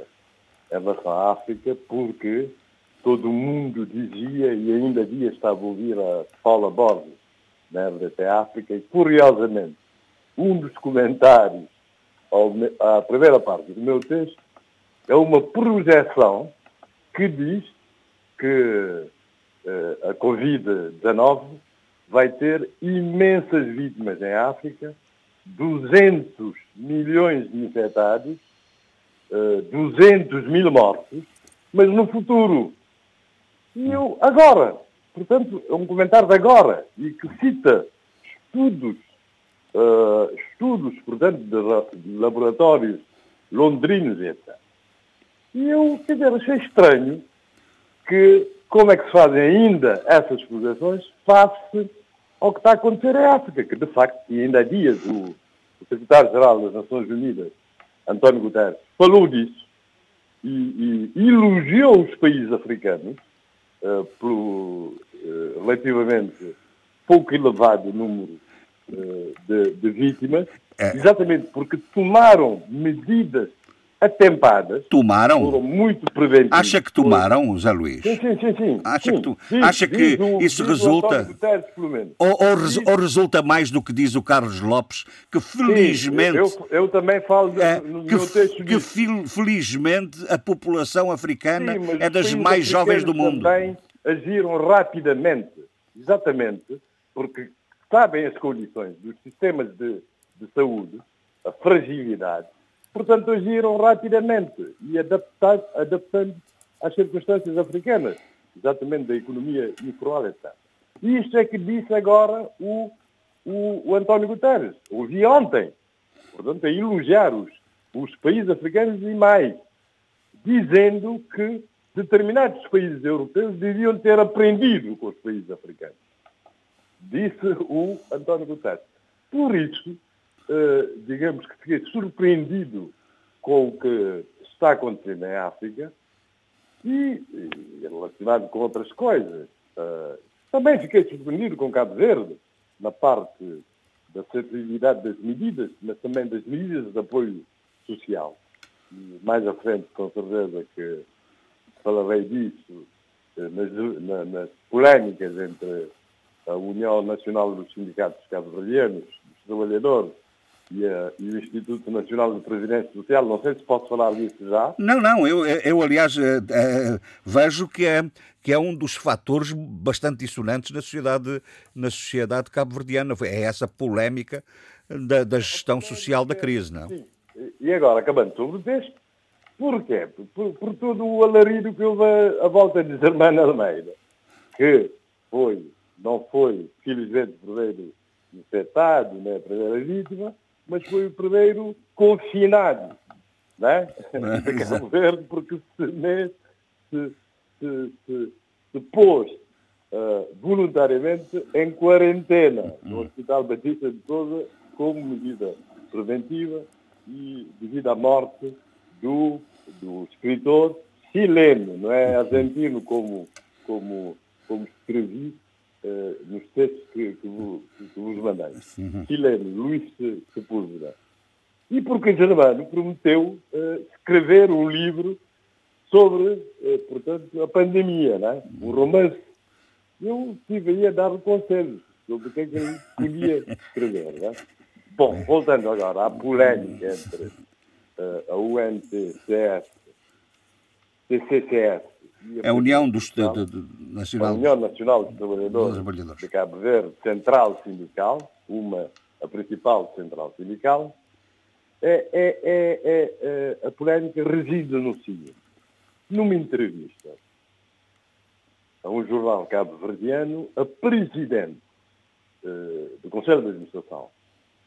Em relação à África, porque todo mundo dizia, e ainda dia estava a ouvir a Paula Borges, na RDP África, e curiosamente, um dos comentários ao, à primeira parte do meu texto é uma projeção que diz que uh, a Covid-19 vai ter imensas vítimas em África, 200 milhões de infectados, 200 eh, mil mortos, mas no futuro. E eu, agora, portanto, é um comentário de agora, e que cita estudos, uh, estudos, portanto, de laboratórios londrinos, etc. E eu, quer dizer, achei estranho que como é que se fazem ainda essas projeções face ao que está a acontecer em África, que de facto, e ainda há dias o, o secretário-geral das Nações Unidas, António Guterres, falou disso e, e elogiou os países africanos uh, pelo uh, relativamente pouco elevado número uh, de, de, vítimas, é. exatamente porque tomaram medidas atempadas. Tomaram? Foram muito preventivas. Acha que tomaram, José Luís? Sim, sim, sim. sim. Acha sim, que, tu... sim, Acha que isso resulta... Guterres, ou, ou, ou, resulta mais do que diz o Carlos Lopes, que felizmente... eu, eu, também falo é, no que, meu texto Que felizmente a população africana é das mais jovens do mundo. também agiram rapidamente, exatamente, porque sabem as condições dos sistemas de, de saúde, a fragilidade, portanto, agiram rapidamente e adaptando, adaptando às circunstâncias africanas, exatamente da economia informal, etc. Isto é que disse agora o, o, o António Guterres. Ouvi ontem, portanto, a elogiar os, os países africanos e mais, dizendo que determinados países europeus deviam ter aprendido com os países africanos. Disse o António Guterres. Por isso, digamos que fiquei surpreendido com o que está acontecendo em África e, e relacionado com outras coisas. Uh, também fiquei surpreendido com Cabo Verde, na parte da sensibilidade das medidas, mas também das medidas de apoio social. Mais à frente, com certeza, que falarei disso eh, nas, nas polémicas entre a União Nacional dos Sindicatos Cabo-Verdianos, dos Trabalhadores, e, a, e, o Instituto Nacional de Previdência Social. Não sei se posso falar disso já. Não, não, eu, eu aliás, uh, vejo que é, que é um dos fatores bastante dissonantes na sociedade, na sociedade cabo-verdiana. É essa polémica da, da gestão social da crise, não? Sim. E agora, acabando sobre o texto, porquê? Por, por todo o alarido que houve a volta de Germano Almeida, que foi, não foi, felizmente, primeiro infectado, né, a primeira vítima, mas foi o primeiro confinado, né? de Cabo Verde, porque se, se, se, se, se pôs uh, voluntariamente em quarentena no Hospital Batista de Souza como medida preventiva e devido à morte do, do escritor chileno, não é argentino como, como, como escrevi uh, nos textos que, que, vos, que vos mandei. Chileno, Luís Sepúlveda. E porque Germano prometeu uh, escrever um livro sobre, uh, portanto, a pandemia, não é? um romance. Eu estive aí a dar conselhos sobre o que é que ele podia escrever. Não é? Bom, voltando agora à polémica entre uh, a UNTCS, TCCS e a, União dos de, de, Nacional, a União Nacional dos Trabalhadores, Trabalhadores. de Cabo Verde, Central Sindical, uma a principal central sindical, é, é, é, é a polémica reside no seguinte. Numa entrevista a um jornal cabo-verdiano, a presidente uh, do Conselho de Administração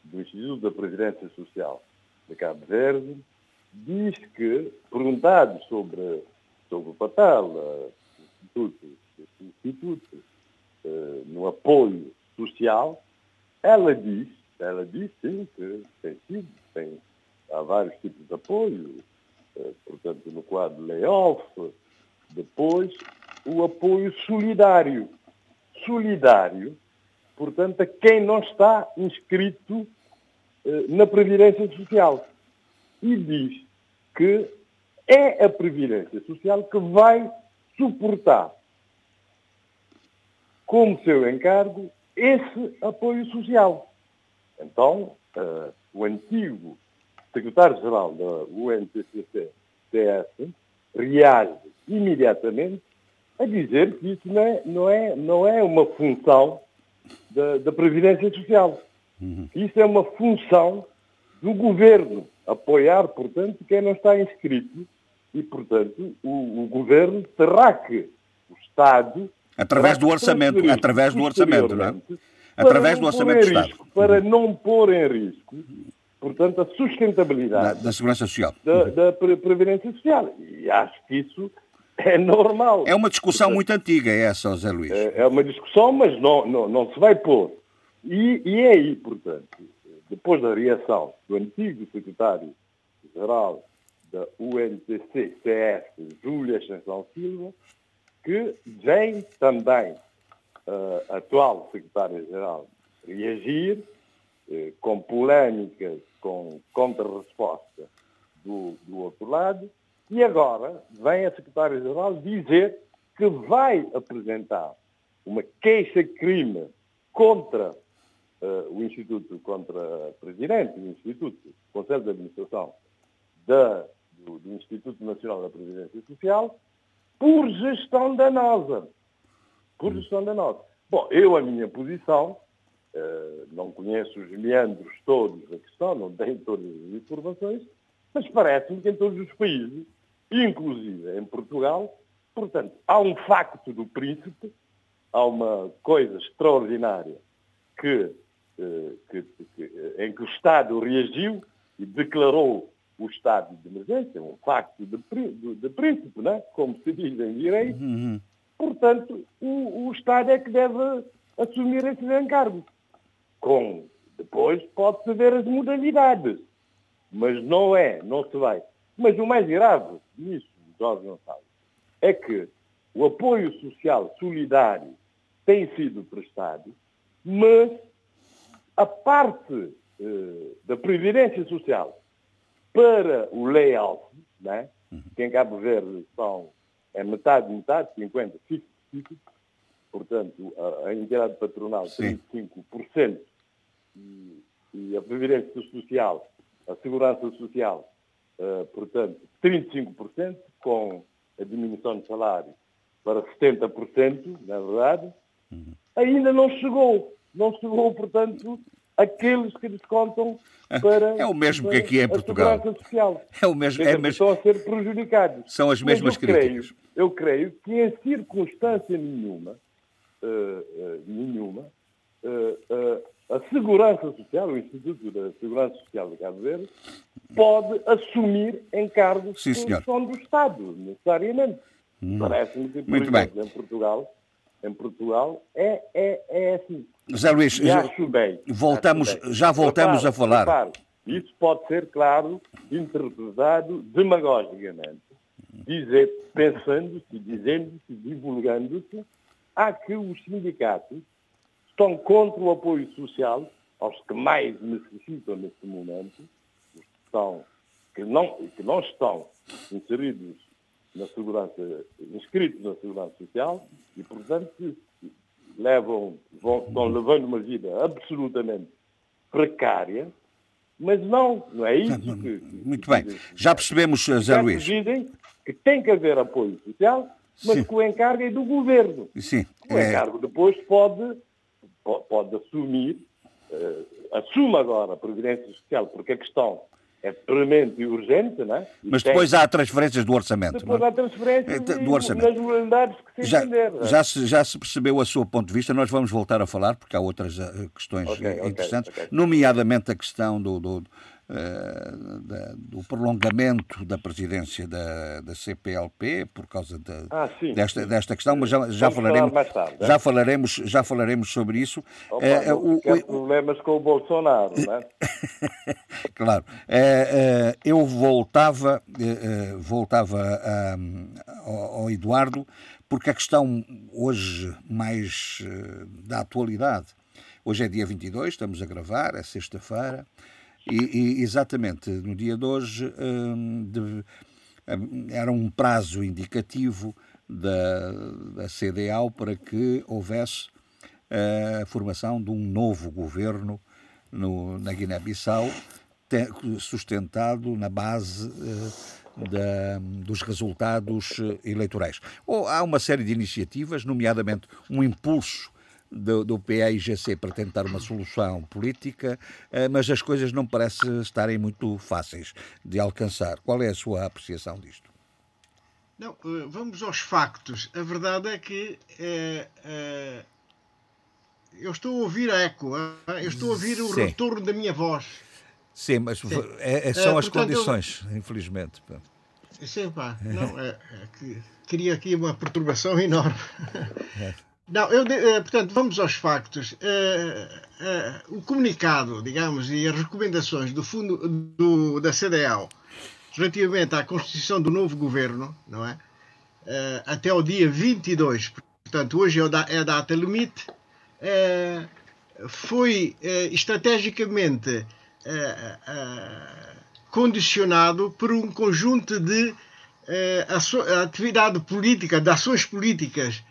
do Instituto da Previdência Social de Cabo Verde, diz que, perguntado sobre, sobre o papel do Instituto, instituto uh, no apoio social, ela diz, ela diz sim que tem sido, tem, há vários tipos de apoio, uh, portanto, no quadro layoff, depois o apoio solidário. Solidário portanto, a quem não está inscrito eh, na Previdência Social. E diz que é a Previdência Social que vai suportar, como seu encargo, esse apoio social. Então, uh, o antigo secretário-geral da UNTCC-TS reage imediatamente a dizer que isso não é, não é, não é uma função da, da Previdência Social. Uhum. Isso é uma função do governo, apoiar, portanto, quem não está inscrito e, portanto, o, o governo terá que, o Estado... Através do orçamento, através do orçamento, não é? Através do orçamento do Estado. Risco, para não pôr em risco, portanto, a sustentabilidade... Da, da Segurança Social. Da, da Previdência Social. E acho que isso é normal. É uma discussão muito antiga essa, José Luís. É, é uma discussão, mas não, não, não se vai pôr. E, e é aí, portanto, depois da reação do antigo secretário-geral da UNTC-CS, Júlia Ascensão Silva, que vem também uh, atual secretário-geral reagir uh, com polémicas, com contra-resposta do, do outro lado, e agora vem a secretária-geral dizer que vai apresentar uma queixa-crime contra uh, o Instituto, contra a Presidente do Instituto, Conselho de Administração da, do, do, Instituto Nacional da Previdência Social, por gestão danosa. Por gestão danosa. Bom, eu, a minha posição, uh, não conheço os meandros todos da questão, não tenho todas as informações, mas parece-me que em todos os países, inclusive em Portugal, portanto, há um facto do príncipe, há uma coisa extraordinária que, eh, que, que, em que o Estado reagiu e declarou o estado de emergência, um facto de, de, de príncipe, né? como se diz em direito. Uhum. Portanto, o, o Estado é que deve assumir esses encargos. Com, depois pode-se ver as modalidades mas não é, não se vai. Mas o mais grave nisso, Jorge Gonçalves, é que o apoio social solidário tem sido prestado, mas a parte eh, da Previdência Social para o layout, né, que em Cabo Verde são é metade, metade, 50, 50, 50 portanto, a, a entidade patronal, Sim. 35%, e e a Previdência Social, a Segurança Social, uh, portanto, 35%, com a diminuição de salário para 70%, na verdade, uhum. ainda não chegou. Não chegou, portanto, aqueles que descontam para. É o mesmo que aqui em Portugal. Social. É o mesmo. É mesmo... Estão a ser prejudicados. São as mesmas eu críticas. Creio, eu creio que em circunstância nenhuma, uh, uh, nenhuma, uh, a Segurança Social, o Instituto da Segurança Social de Cabo Verde, pode assumir encargos Sim, que são do Estado, necessariamente. Hum. Parece-me que, por Muito exemplo, bem. em Portugal, em Portugal é, é, é assim. José Luís, acho bem, voltamos, acho bem. já voltamos repare, a falar. Repare, isso pode ser, claro, interpretado demagogicamente, dizer, pensando-se, dizendo-se, divulgando-se, há que os sindicatos estão contra o apoio social aos que mais necessitam neste momento, os que, estão, que, não, que não estão inseridos na segurança, inscritos na segurança social e, portanto, levam, vão, estão levando uma vida absolutamente precária, mas não, não é isso que... Muito bem, já percebemos, Zé Luís. dizem que tem que haver apoio social, mas Sim. que o encargo é do governo. Sim. O é... encargo depois pode, pode, assumir, uh, assume agora a Previdência Social, porque a questão é premente e urgente, não é? E Mas depois tem... há transferências do orçamento. Depois não? há transferências é, do orçamento. nas modalidades que se já, entender. É? Já se, já se percebeu a seu ponto de vista, nós vamos voltar a falar, porque há outras uh, questões okay, interessantes, okay, okay. nomeadamente a questão do, do eh, da, do prolongamento da presidência da, da CPLP por causa de, ah, desta, desta questão, mas já, já falaremos, tarde, já, falaremos, já falaremos sobre isso. Opa, é, o, o, problemas com o Bolsonaro, não é? claro. É, eu voltava, voltava a, ao, ao Eduardo, porque a questão hoje mais da atualidade, hoje é dia 22, estamos a gravar, é sexta-feira, e, e, exatamente no dia de hoje hum, de, hum, era um prazo indicativo da, da CDAO para que houvesse a formação de um novo governo no, na Guiné-Bissau, sustentado na base uh, da, dos resultados eleitorais. Ou há uma série de iniciativas, nomeadamente um impulso do, do PAIGC para tentar uma solução política, eh, mas as coisas não parecem estarem muito fáceis de alcançar. Qual é a sua apreciação disto? Não, eh, vamos aos factos. A verdade é que é, é, eu estou a ouvir a eco, eu estou a ouvir o Sim. retorno da minha voz. Sim, mas Sim. É, é, são as condições, eu... infelizmente. Sim, pá, não, é, que queria aqui uma perturbação enorme. Não, eu, eh, portanto, vamos aos factos. Uh, uh, o comunicado, digamos, e as recomendações do fundo do, da CDAO relativamente à constituição do novo governo, não é? Até o dia 22, portanto, hoje é a data limite, foi estrategicamente condicionado por um conjunto de atividade política, de ações políticas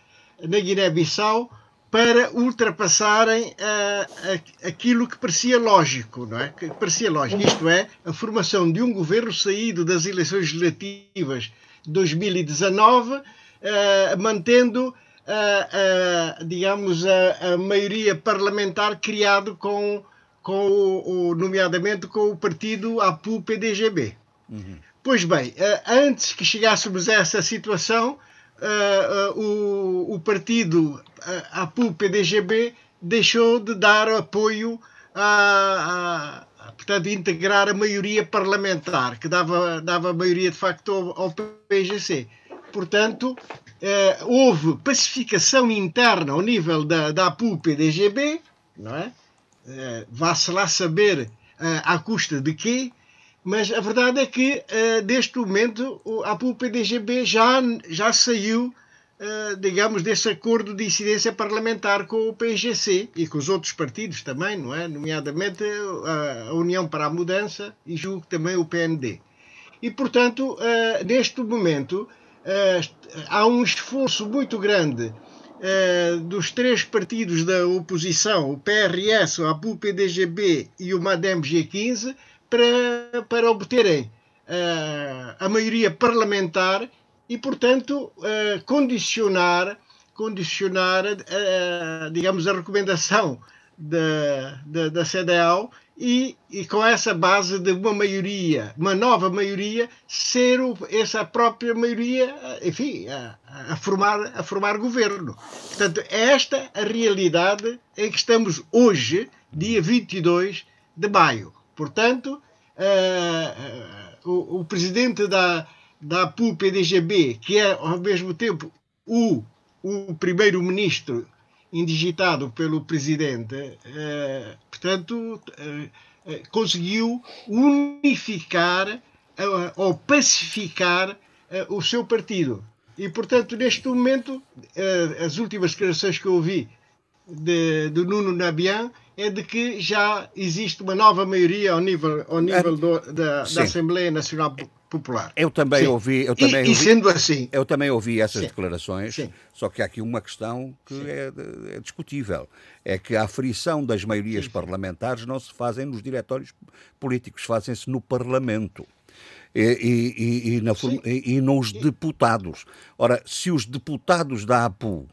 na Guiné-Bissau para ultrapassarem uh, aquilo que parecia lógico, não é? Que parecia lógico, isto é, a formação de um governo saído das eleições legislativas de 2019, uh, mantendo, uh, digamos, a, a, maioria parlamentar criado com, com o, o, nomeadamente com o partido APU-PDGB. Uhum. Pois bem, antes que chegássemos a essa situação, uh, o, o, partido uh, APU-PDGB deixou de dar apoio a, a, portanto, integrar a maioria parlamentar, que dava, dava maioria de facto ao, ao PGC. Portanto, houve pacificação interna ao nível da, da APU-PDGB, não é? Uh, Vá-se lá saber uh, à custa de quê, mas a verdade é que, uh, neste momento, a PUP-PDGB já, já saiu, uh, digamos, desse acordo de incidência parlamentar com o PGC e com os outros partidos também, não é? Nomeadamente a, a União para a Mudança e julgo também o PND. E, portanto, uh, neste momento, há um esforço muito grande dos três partidos da oposição, o PRS, o APU-PDGB e o MADEM G15, para, para obterem uh, a maioria parlamentar e, portanto, uh, condicionar, condicionar digamos, a recomendação da, da, da CDAO e, e, com essa base de uma maioria, uma nova maioria, ser o, essa própria maioria, enfim, a, a, formar, a formar governo. Portanto, é esta a realidade em que estamos hoje, dia 22 de maio. Portanto, uh, uh, o, o, presidente da, da APU-PDGB, que é ao mesmo tempo o, o primeiro-ministro indigitado pelo presidente, eh, portanto, eh, conseguiu unificar ou pacificar o seu partido. E, portanto, neste momento, as últimas declarações que eu ouvi de, do Nuno Nabian é de que já existe uma nova maioria ao nível, ao nível do, da, da, Assembleia Nacional Popular. Eu também Sim. ouvi. Eu também e, ouvi, e sendo assim. Eu também ouvi essas Sim. declarações, Sim. só que há aqui uma questão que é, é, discutível: é que a aferição das maiorias parlamentares não se fazem nos diretórios políticos, fazem-se no Parlamento. E, e, e, na, e, nos deputados. Ora, se os deputados da APU,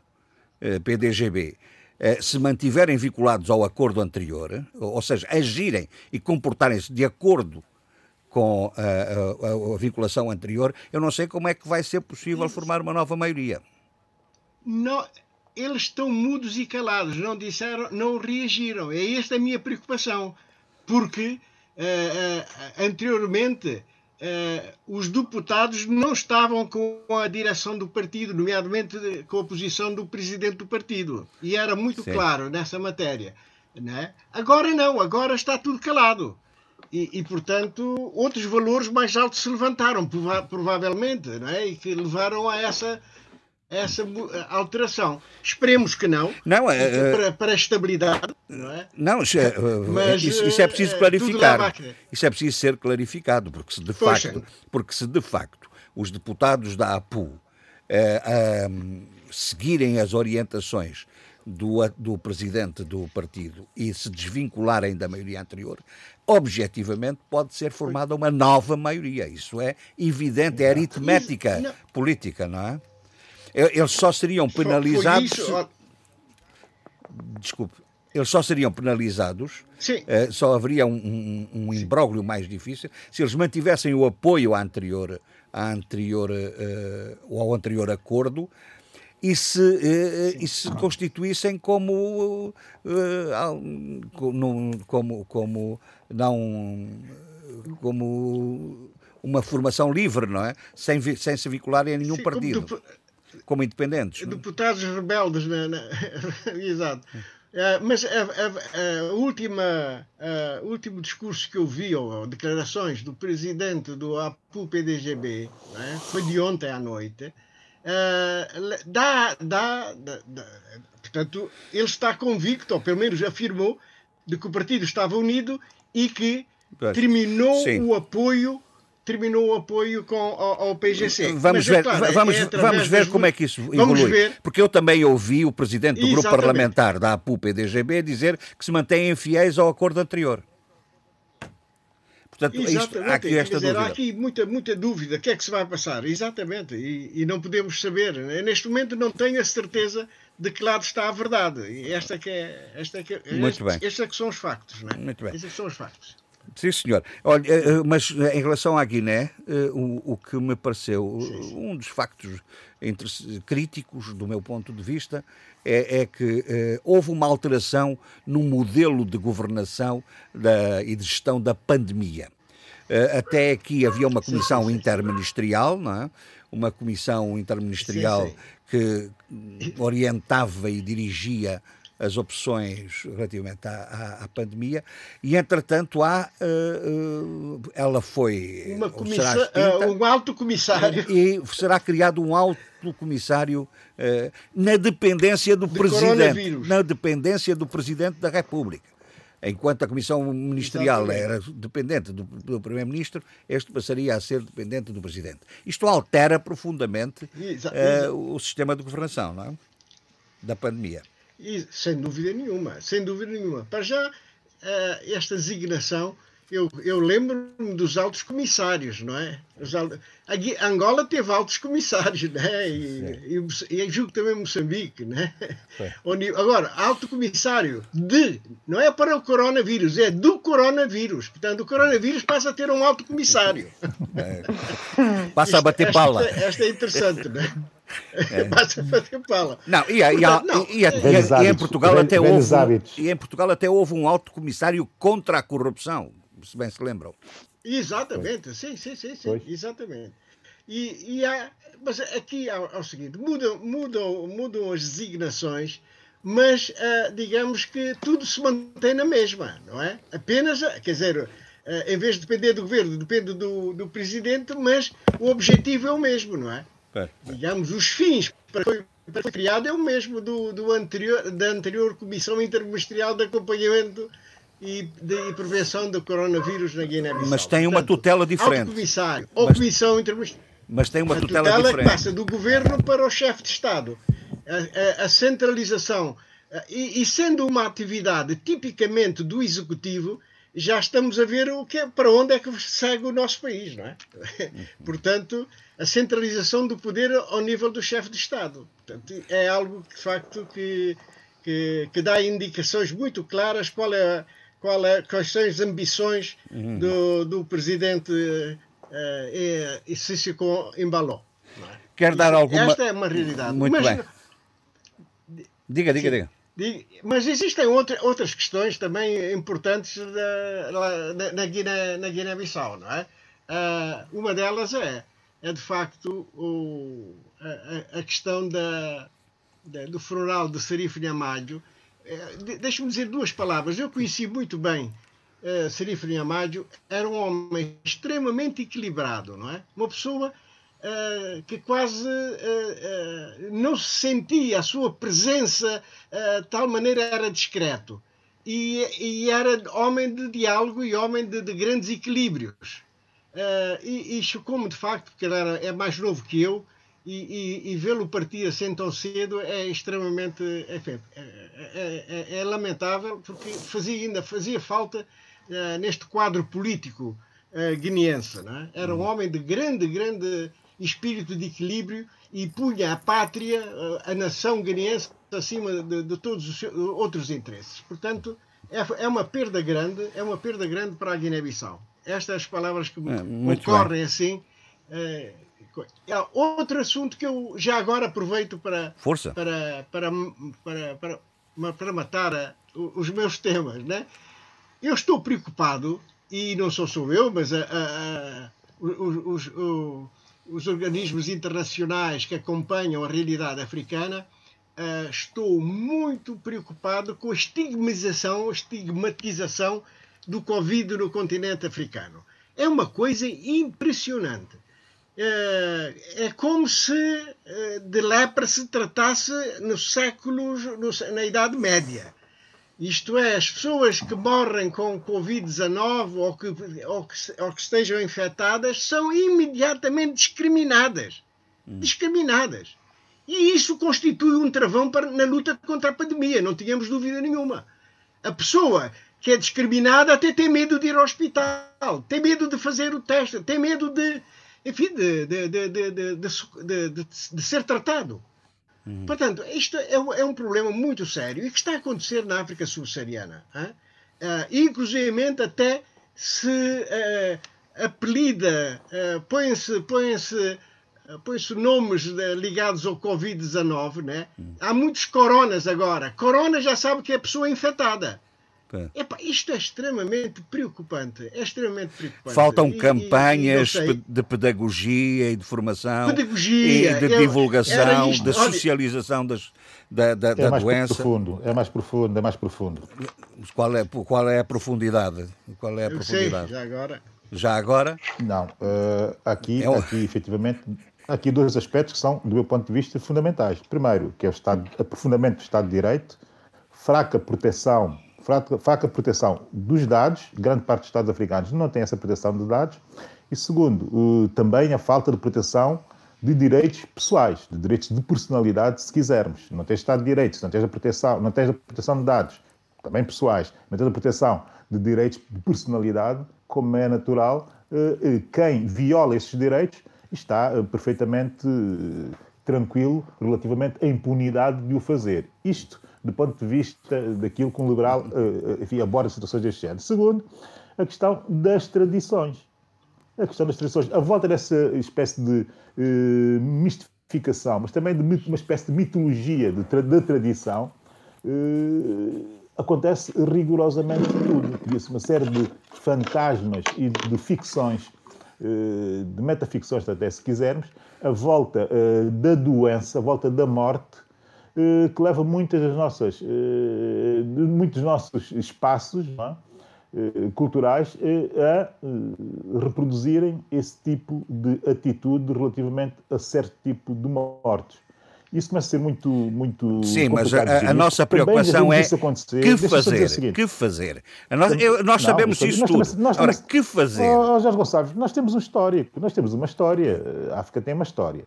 eh, PDGB, se mantiverem vinculados ao acordo anterior, ou seja, agirem e comportarem-se de acordo com a, a, a, vinculação anterior, eu não sei como é que vai ser possível formar uma nova maioria. Não, eles estão mudos e calados, não disseram, não reagiram. É esta a minha preocupação, porque uh, uh, anteriormente uh, os deputados não estavam com a direção do partido, nomeadamente com a posição do presidente do partido, e era muito Sim. claro nessa matéria. Né? Agora não, agora está tudo calado. E, e, portanto, outros valores mais altos se levantaram, prova provavelmente, não é? e que levaram a essa, essa alteração. Esperemos que não, não é, para, para a estabilidade. Não, é? não isso, é, Mas, isso, isso, é preciso clarificar. Isso é preciso ser clarificado, porque se de, facto, porque se de facto os deputados da APU eh, eh, seguirem as orientações do, do presidente do partido e se desvincularem da maioria anterior, objetivamente pode ser formada uma nova maioria. Isso é evidente, é aritmética política, não é? Eles só seriam penalizados. Desculpe. Eles só seriam penalizados, uh, só haveria um, um, um imbróglio mais difícil se eles mantivessem o apoio à anterior, à anterior, uh, ao anterior acordo e se, uh, e se constituíssem como, como, como não como uma formação livre, não é? Sem, sem se vincularem a nenhum Sim, partido. Como, como independentes. É? Deputados não? rebeldes, na, na... exato. Uh, mas a, a, a última, o último discurso que eu vi, ou, declarações do presidente do APU-PDGB, né, foi de ontem à noite, uh, dá, dá, dá, dá, portanto, ele está convicto, ou pelo menos afirmou, de que o partido estava unido e que terminou Sim. o apoio terminou o apoio com, ao, ao PGC. Vamos Mas, ver, é claro, vamos, é vamos ver como é que isso evolui. Porque eu também ouvi o presidente do Exatamente. grupo parlamentar da APU-PDGB dizer que se mantêm fiéis ao acordo anterior. Portanto, isto, há aqui esta dizer, dúvida. Há aqui muita, muita dúvida. O que é que se vai passar? Exatamente. E, e, não podemos saber. Neste momento não tenho a certeza de que lado está a verdade. Esta que é, esta que é, Muito estes, bem. estes é que são os factos. Não é? Muito bem. Estes é que são os factos. Sim, senhor. Olha, eh, eh, mas eh, em relação à Guiné, o, o que me pareceu um dos factos críticos, do meu ponto de vista, é, é que houve uma alteração no modelo de governação da, e de gestão da pandemia. até aqui havia uma comissão interministerial, não é? uma comissão interministerial sim, sim. que orientava e dirigia as opções relativamente à, à, à pandemia e, entretanto, há, uh, uh, ela foi... Uma comissão, uh, um alto comissário. E será criado um alto comissário na dependência do de Presidente. Na dependência do Presidente da República. Enquanto a Comissão Ministerial Exatamente. era dependente do, do Primeiro-Ministro, este passaria a ser dependente do Presidente. Isto altera profundamente o sistema de governação, não é? da pandemia. E, sem dúvida nenhuma, sem dúvida nenhuma. Para já, esta designação eu, eu lembro-me dos altos comissários, não é? Altos, a Angola teve altos comissários, né? E, e, e julgo também Moçambique, né? Agora, alto comissário de, não é para o coronavírus, é do coronavírus. Portanto, o coronavírus passa a ter um alto comissário. É. Passa a bater pala. Esta, esta é interessante, não é? É. Basta bater pala. Não, e, e, não, e, e, em Portugal até houve, e em Portugal até houve um alto comissário contra a corrupção se bem se lembram. Exatamente, sim, sim, sim, sim exatamente. E, e há, mas aqui é o seguinte, mudam, mudam, mudam as designações, mas uh, digamos que tudo se mantém na mesma, não é? Apenas, quer dizer, uh, em vez de depender do governo, depende do, do presidente, mas o objetivo é o mesmo, não é? É. Digamos, os fins para que foi criado é o mesmo do, do anterior, da anterior Comissão Interministerial de Acompanhamento e de prevenção do coronavírus na Guiné-Bissau. Mas tem uma tutela diferente. Ao comissário, ou comissão interministerial. Mas tem uma tutela, tutela diferente. passa do governo para o chefe de Estado. A, a, a centralização, e, e, sendo uma atividade tipicamente do executivo, já estamos a ver o que é, para onde é que segue o nosso país, não é? Portanto, a centralização do poder ao nível do chefe de Estado. Portanto, é algo que, de facto, que, que, que dá indicações muito claras qual é qual é, quais são as ambições uhum. do, do presidente uh, e, Cícero Embaló. É? Quer dar alguma... Esta é uma realidade. Muito mas, bem. Diga, diga, diga. Mas existem outra, outras questões também importantes na, na Guiné-Bissau, na Guiné não é? Uh, uma delas é, é de facto o, a, a questão da, da, do funeral de Serif Nhamalho, é, deixa-me dizer duas palavras. Eu conheci muito bem uh, Serif Niamádio, era um homem extremamente equilibrado, não é? Uma pessoa uh, que quase uh, uh, não se sentia a sua presença, de tal maneira era discreto. E, e, era homem de diálogo e homem de, de grandes equilíbrios. E, e chocou-me de facto, porque ele era, é mais novo que eu, e, e, e vê-lo partir assim tão cedo é extremamente enfim, é, é, é, é, lamentável porque fazia ainda fazia falta uh, neste quadro político uh, guineense não é? era um homem de grande grande espírito de equilíbrio e punha a pátria uh, a nação guineense acima de, de todos os outros interesses. Portanto é, é uma perda grande é uma perda grande para a Guiné-Bissau estas as palavras que me ocorrem assim é outro assunto que eu já agora aproveito para, Força. para, para, para, para, para matar a, os meus temas. Né? Eu estou preocupado, e não sou só eu, mas a, a, a, os, os, os, organismos internacionais que acompanham a realidade africana, uh, estou muito preocupado com a estigmatização, a estigmatização do Covid no continente africano. É uma coisa impressionante é, é como se é, de lepra se tratasse nos séculos, na Idade Média. Isto é, as pessoas que morrem com Covid-19 ou que, ou, que, ou que estejam infectadas são imediatamente discriminadas. Hum. Discriminadas. E isso constitui um travão para, na luta contra a pandemia, não tínhamos dúvida nenhuma. A pessoa que é discriminada até tem medo de ir ao hospital, tem medo de fazer o teste, tem medo de, enfim, de, de, de, de ser tratado. Uhum. Portanto, isto é, é, um problema muito sério e que está a acontecer na África subsaariana. Uh, inclusive até se uh, apelida, uh, põe-se põe põe nomes ligados ao Covid-19. Né? Uhum. Há muitos coronas agora. Corona já sabe que é pessoa infectada. Epá, isto é extremamente preocupante. É extremamente preocupante. Faltam e, campanhas e, e de pedagogia e de formação pedagogia, e de divulgação, de socialização das, da, da, é da mais doença. Profundo, é mais profundo, é mais profundo. Qual é, qual é a profundidade? Qual é a Eu profundidade? Sei, já agora. Já agora? Não. Uh, aqui, é aqui, efetivamente, aqui dois aspectos que são, do meu ponto de vista, fundamentais. Primeiro, que é o estado, aprofundamento do Estado de Direito, fraca proteção fraca proteção dos dados, grande parte dos Estados africanos não tem essa proteção dos dados, e segundo, também a falta de proteção de direitos pessoais, de direitos de personalidade, se quisermos. Não tens Estado de Direitos, não tens a proteção, não tens a proteção de dados, também pessoais, não tens a proteção de direitos de personalidade, como é natural, eh, eh, quem viola esses direitos está eh, perfeitamente tranquilo relativamente à impunidade de o fazer. Isto do ponto de vista daquilo que um liberal enfim, aborda situações deste género. Segundo, a questão das tradições. A questão das tradições. A volta dessa espécie de uh, mistificação, mas também de uma espécie de mitologia de, tra de tradição, uh, acontece rigorosamente tudo. Cria-se uma série de fantasmas e de ficções, de metaficções até se quisermos, a volta da doença, a volta da morte, que leva muitas das nossas, muitos dos nossos espaços, é? Eh, culturais eh, a eh, reproduzirem esse tipo de atitude relativamente a certo tipo de mortes. Isso começa a ser muito, muito Sim, mas a, a nossa preocupação é que fazer, que fazer. Nós, eu, nós não, sabemos isso tudo. Nós, nós Ora, que fazer? Oh, Jorge Gonçalves, nós temos um histórico, nós temos uma história. A África tem uma história.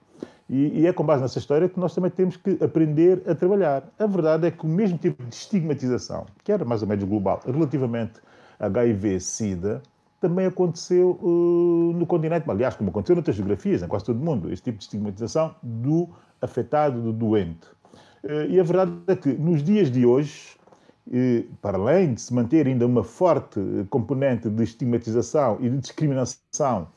E, e, é com base nessa história que nós também temos que aprender a trabalhar. A verdade é que o mesmo tipo de estigmatização, que era mais ou menos global, relativamente HIV-Sida, também aconteceu uh, no continente, aliás, como aconteceu noutras geografias, em quase todo o mundo, este tipo de estigmatização do afetado, do doente. Uh, e a verdade é que nos dias de hoje, uh, para além de se manter ainda uma forte componente de estigmatização e de discriminação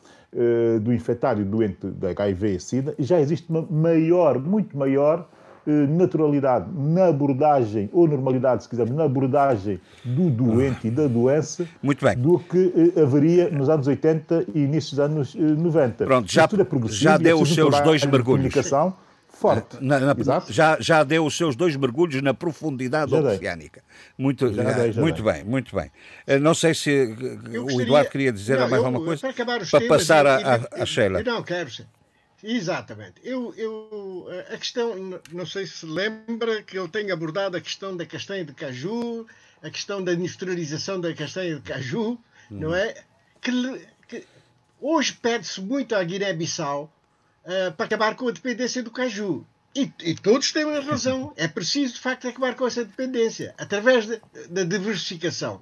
do infectado e do doente da HIV-Sida, já existe uma maior, muito maior, eh, naturalidade na abordagem, ou normalidade, se quisermos, na abordagem do doente e da doença do que eh, haveria nos anos 80 e início dos anos 90. Eh, Pronto, já, já deu os seus dois mergulhos. Forte. Na, na, já, já deu os seus dois mergulhos na profundidade já oceânica. Muito, já dei, já muito dei. bem, muito bem. Não sei se gostaria, o Eduardo queria dizer não, mais eu, alguma coisa para, para passar a, a, a Sheila. Não, quero. Exatamente. Eu, eu, a questão, não sei se lembra que eu tenho abordado a questão da castanha de caju, a questão da industrialização da castanha de caju, hum. não é? Que, que hoje pede-se muito à Guiné-Bissau uh, para acabar com a dependência do caju. E, e, todos têm razão. É preciso, de facto, acabar com essa dependência, através da diversificação.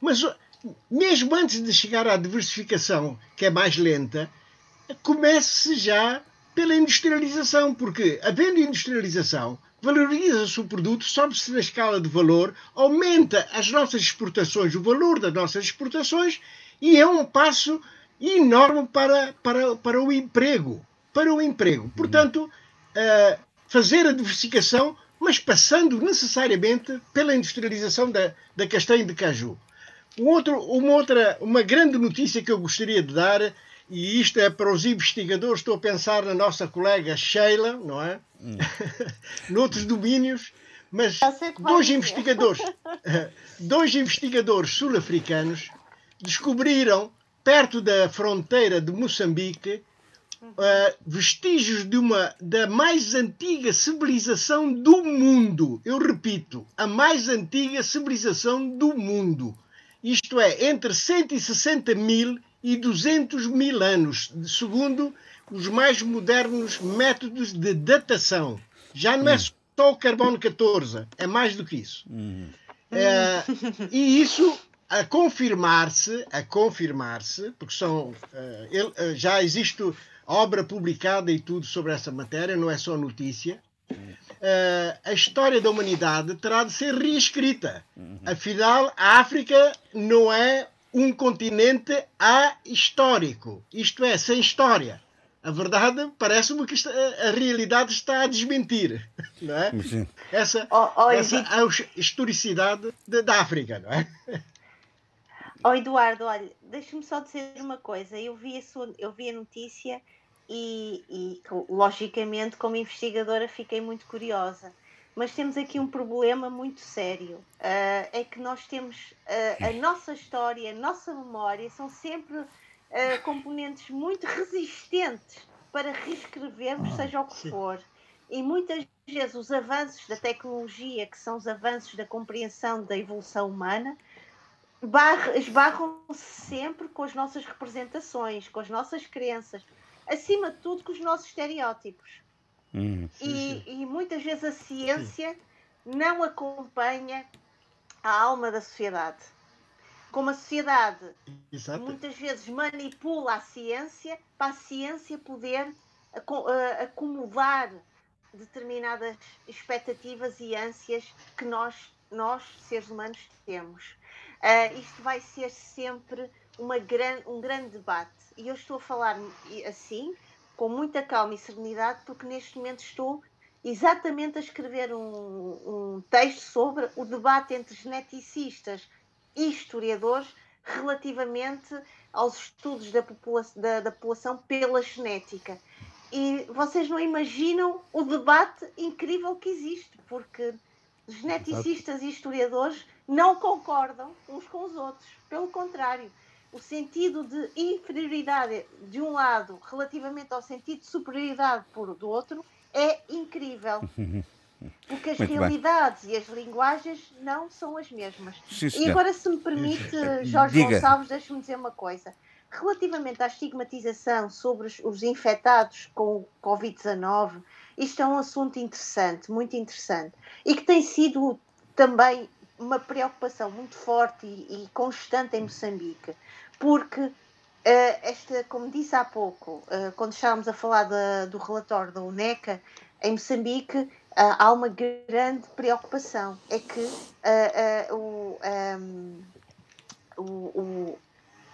Mas, mesmo antes de chegar à diversificação, que é mais lenta, comece já pela industrialização, porque havendo industrialização, valoriza-se o produto, sobe-se na escala de valor, aumenta as nossas exportações, o valor das nossas exportações, e é um passo enorme para, para, para o emprego. Para o emprego. Portanto, uh, fazer a diversificação, mas passando necessariamente pela industrialização da, da castanha de caju. Um outro, uma outra, uma grande notícia que eu gostaria de dar e isto é para os investigadores, estou a pensar na nossa colega Sheila, não é? Hum. Noutros domínios, mas dois investigadores, dois investigadores sul-africanos descobriram, perto da fronteira de Moçambique, uh, vestígios de uma da mais antiga civilização do mundo. Eu repito, a mais antiga civilização do mundo. Isto é, entre 160 mil e 200 mil anos, segundo os mais modernos métodos de datação. Já não é hum. só o carbono 14, é mais do que isso. Hum. É, e isso a confirmar-se, a confirmar-se, porque são, uh, ele, uh, já existe obra publicada e tudo sobre essa matéria, não é só notícia. Uh, a história da humanidade terá de ser reescrita. Uhum. Afinal, a África não é um continente ahistórico, isto é, sem história. A verdade parece-me que a realidade está a desmentir, não é? Sim. Essa, oh, oh, essa historicidade de, da África, não é? Oh, Eduardo, olha, deixa-me só dizer uma coisa. Eu vi a, sua, eu vi a notícia e, e, logicamente, como investigadora, fiquei muito curiosa mas temos aqui um problema muito sério. Uh, é que nós temos uh, a nossa história, a nossa memória são sempre uh, componentes muito resistentes para reescrevermos, seja o que for. E muitas vezes os avanços da tecnologia, que são os avanços da compreensão da evolução humana, esbarram-se sempre com as nossas representações, com as nossas crenças. acima de tudo, com os nossos estereótipos. Hum. E, e muitas vezes a ciência não acompanha a alma da sociedade. Como a sociedade Exato. muitas vezes manipula a ciência para a ciência poder eh, acomodar determinadas expectativas e ânsias que nós, nós seres humanos, temos. Ah, isto vai ser sempre uma gran, um grande debate. E eu estou a falar assim, com muita calma e serenidade, porque neste momento estou exatamente a escrever um, um texto sobre o debate entre geneticistas e historiadores relativamente aos estudos da, popula da, da população pela genética. E vocês não imaginam o debate incrível que existe, porque geneticistas e historiadores não concordam uns com os outros. Pelo contrário, o sentido de inferioridade de um lado relativamente ao sentido de superioridade por do outro é incrível. Porque as Muito bem. realidades e as linguagens não são as mesmas. Sim, E agora, se me permite, Jorge Diga. Gonçalves, deixe-me dizer uma coisa. Relativamente à estigmatização sobre os, os infectados com o Covid-19, isto é um assunto interessante, muito interessante, e que tem sido também uma preocupação muito forte e, e constante em Moçambique, porque eh, esta, como disse há pouco, eh, quando estávamos a falar do relatório da UNECA, em Moçambique ah, há uma grande preocupação. É que o, ahm, o- o-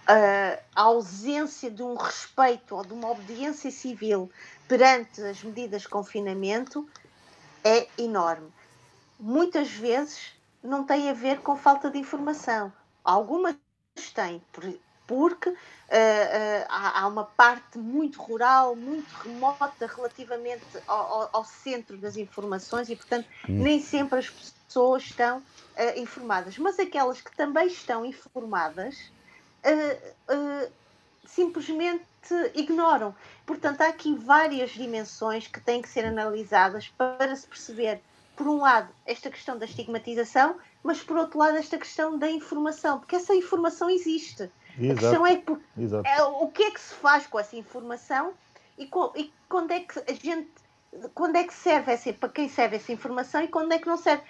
a a ausência de um respeito ou de uma obediência civil perante as medidas de confinamento é enorme. Muitas vezes não tem a ver com falta de informação. Algumas têm, por- porque ah, ah, há, há uma parte muito rural, muito remota relativamente ao, ao- centro das informações e, portanto, nem sempre as pessoas estão ah, informadas. Mas aquelas que também estão informadas simplesmente ignoram. Portanto, há aqui várias dimensões que têm que ser analisadas para se perceber, por um lado, esta questão da estigmatização, mas por outro lado, esta questão da informação, porque essa informação existe. A Exato. questão é, por- é o que é que se faz com essa informação e, co- e quando é que a gente quando é que serve essa, para quem serve essa informação e quando é que não serve.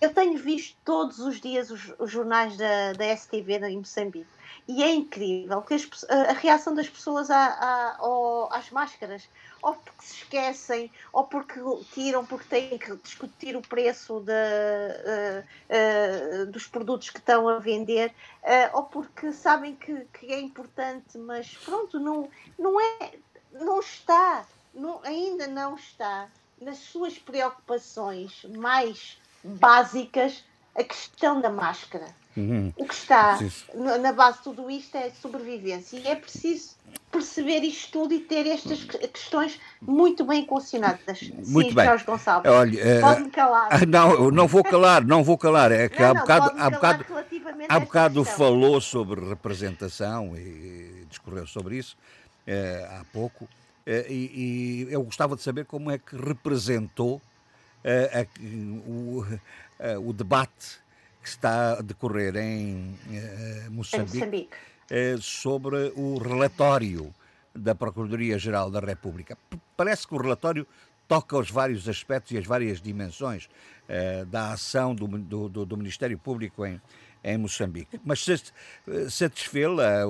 Eu tenho visto todos os dias os, os jornais da, da STV em Moçambique e é incrível que as a, a reação das pessoas à- ao- às máscaras, ou porque se esquecem, ou porque tiram, porque têm que discutir o preço da, eh, eh, dos produtos que estão a vender, eh, ou porque sabem que, que é importante, mas pronto, não, não é, não está, não- ainda não está nas suas preocupações mais básicas a questão da máscara. Uhum. O que está na na base de tudo isto é sobrevivência e é preciso perceber isto tudo e ter estas que- questões muito bem equacionadas. Muito Sim, bem. Jorge Gonçalves. Olha, eh, Pode-me calar. ah, não, não vou calar, não vou calar. É que Não, há não, bocado, há bocado, há a bocado falou sobre representação e discorreu sobre isso eh, há pouco. eh, e, e eu gostava de saber como é que representou eh, a- o, eh, o debate que está a decorrer em eh, Em Moçambique Moçambique. eh, sobre o relatório da Procuradoria-Geral da República. P- Parece que o relatório toca os vários aspectos e as várias dimensões eh, da ação do, do- do- Ministério Público em, em Moçambique. Mas sat- satisfê-la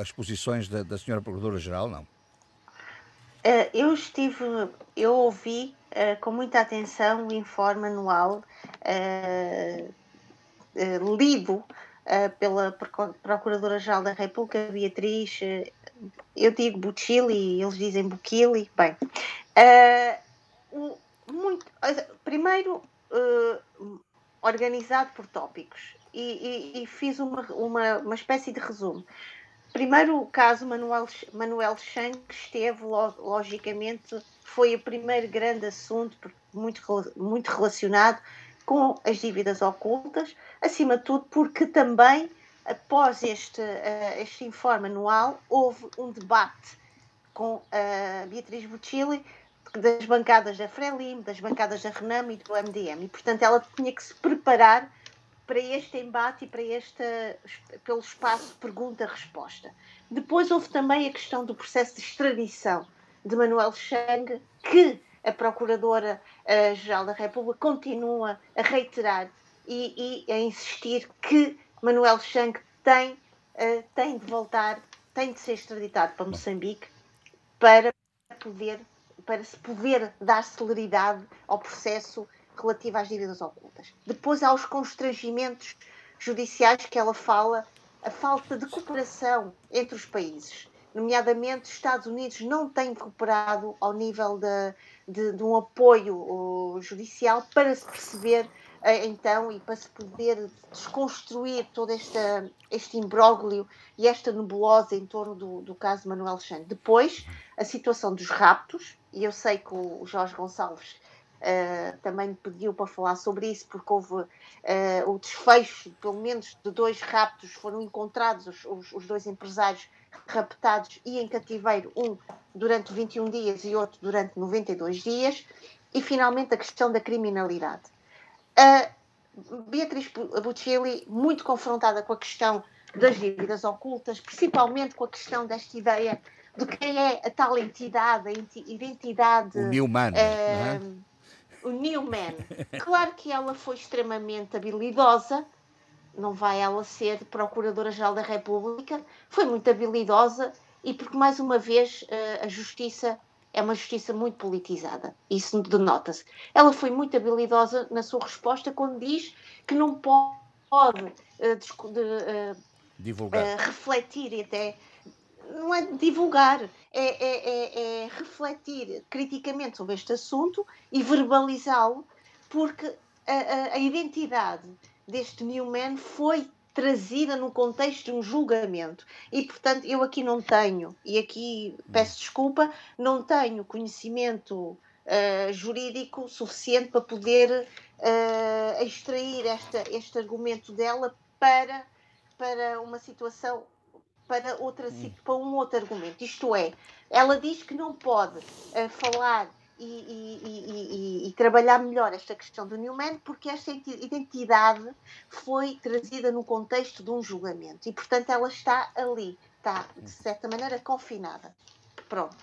as posições da, da Senhora Procuradora-Geral? Não. Eh, eu estive, eu ouvi eh, com muita atenção o informe anual lido eh, pela Procu- Procuradora-Geral da República, Beatriz, eh, eu digo Buchili, eles dizem Buchili, bem. eh, o- muito, eh, primeiro, eh, organizado por tópicos e, e- e fiz uma, uma, uma espécie de resumo. Primeiro, o caso Manuel, Manuel Chang, que esteve, lo- logicamente, foi o primeiro grande assunto, muito, muito relacionado com as dívidas ocultas, acima de tudo porque também, após este, eh, este informe anual, houve um debate com a Beatriz Buchili das bancadas da Frelimo, das bancadas da Renam e do MDM. E, portanto, ela tinha que se preparar para este embate e para este, pelo espaço pergunta-resposta. Depois houve também a questão do processo de extradição de Manuel Chang, que a Procuradora-Geral da República continua a reiterar e, e, a insistir que Manuel Chang tem, uh, tem de voltar, tem de ser extraditado para Moçambique para poder, para se poder dar celeridade ao processo relativo às dívidas ocultas. Depois há os constrangimentos judiciais que ela fala, a falta de cooperação entre os países nomeadamente Estados Unidos não têm cooperado ao nível de, de, de um apoio judicial para se perceber eh, então e para se poder desconstruir todo este, este imbróglio e esta nebulosa em torno do, do caso Manuel Chang. Depois, a situação dos raptos, e eu sei que o Jorge Gonçalves Uh, também me pediu para falar sobre isso, porque houve uh, o desfecho, pelo menos de dois raptos, foram encontrados os, os, os, dois empresários raptados e em cativeiro, um durante 21 dias e outro durante 92 dias, e finalmente a questão da criminalidade. A Beatriz Buccilli, muito confrontada com a questão das dívidas ocultas, principalmente com a questão desta ideia de quem é a tal entidade, a identidade. O Newman. Uh, é? O Newman. Claro que ela foi extremamente habilidosa não vai ela ser Procuradora-Geral da República, foi muito habilidosa e porque, mais uma vez, eh, a justiça é uma justiça muito politizada. Isso denota-se. Ela foi muito habilidosa na sua resposta quando diz que não pode uh, de, uh, divulgar. Uh, refletir e até. Não é divulgar, é, é, é, é refletir criticamente sobre este assunto e verbalizá-lo, porque a, a, a identidade deste Newman foi trazida no contexto de um julgamento. E, portanto, eu aqui não tenho, e aqui peço desculpa, não tenho conhecimento uh, jurídico suficiente para poder uh, extrair esta, este argumento dela para, para uma situação, para, outra, para um outro argumento. Isto é, ela diz que não pode uh, falar e, e, e, trabalhar melhor esta questão do Newman, porque esta identidade foi trazida no contexto de um julgamento e, portanto, ela está ali, está, de certa maneira, confinada. Pronto.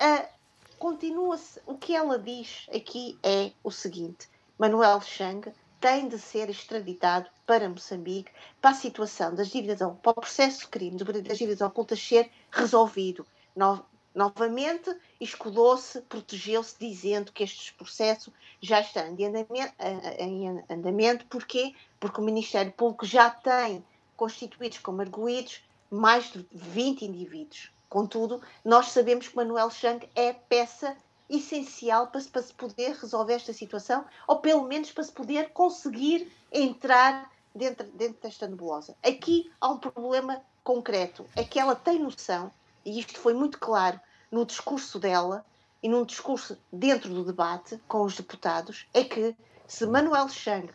Uh, Continua-se. O que ela diz aqui é o seguinte: Manuel Chang tem de ser extraditado para Moçambique para a situação das dívidas, para o processo de crime das dívidas ocultas ser resolvido. Novamente, escudou-se, protegeu-se, dizendo que este processo já está em andamento, em andamento. Porquê? Porque o Ministério Público já tem constituídos como arguídos mais de 20 indivíduos. Contudo, nós sabemos que Manuel Chang é peça essencial para, para se poder resolver esta situação, ou pelo menos para se poder conseguir entrar dentro, dentro desta nebulosa. Aqui há um problema concreto, é que ela tem noção e isto foi muito claro no discurso dela e num discurso dentro do debate com os deputados, é que se Manuel Chang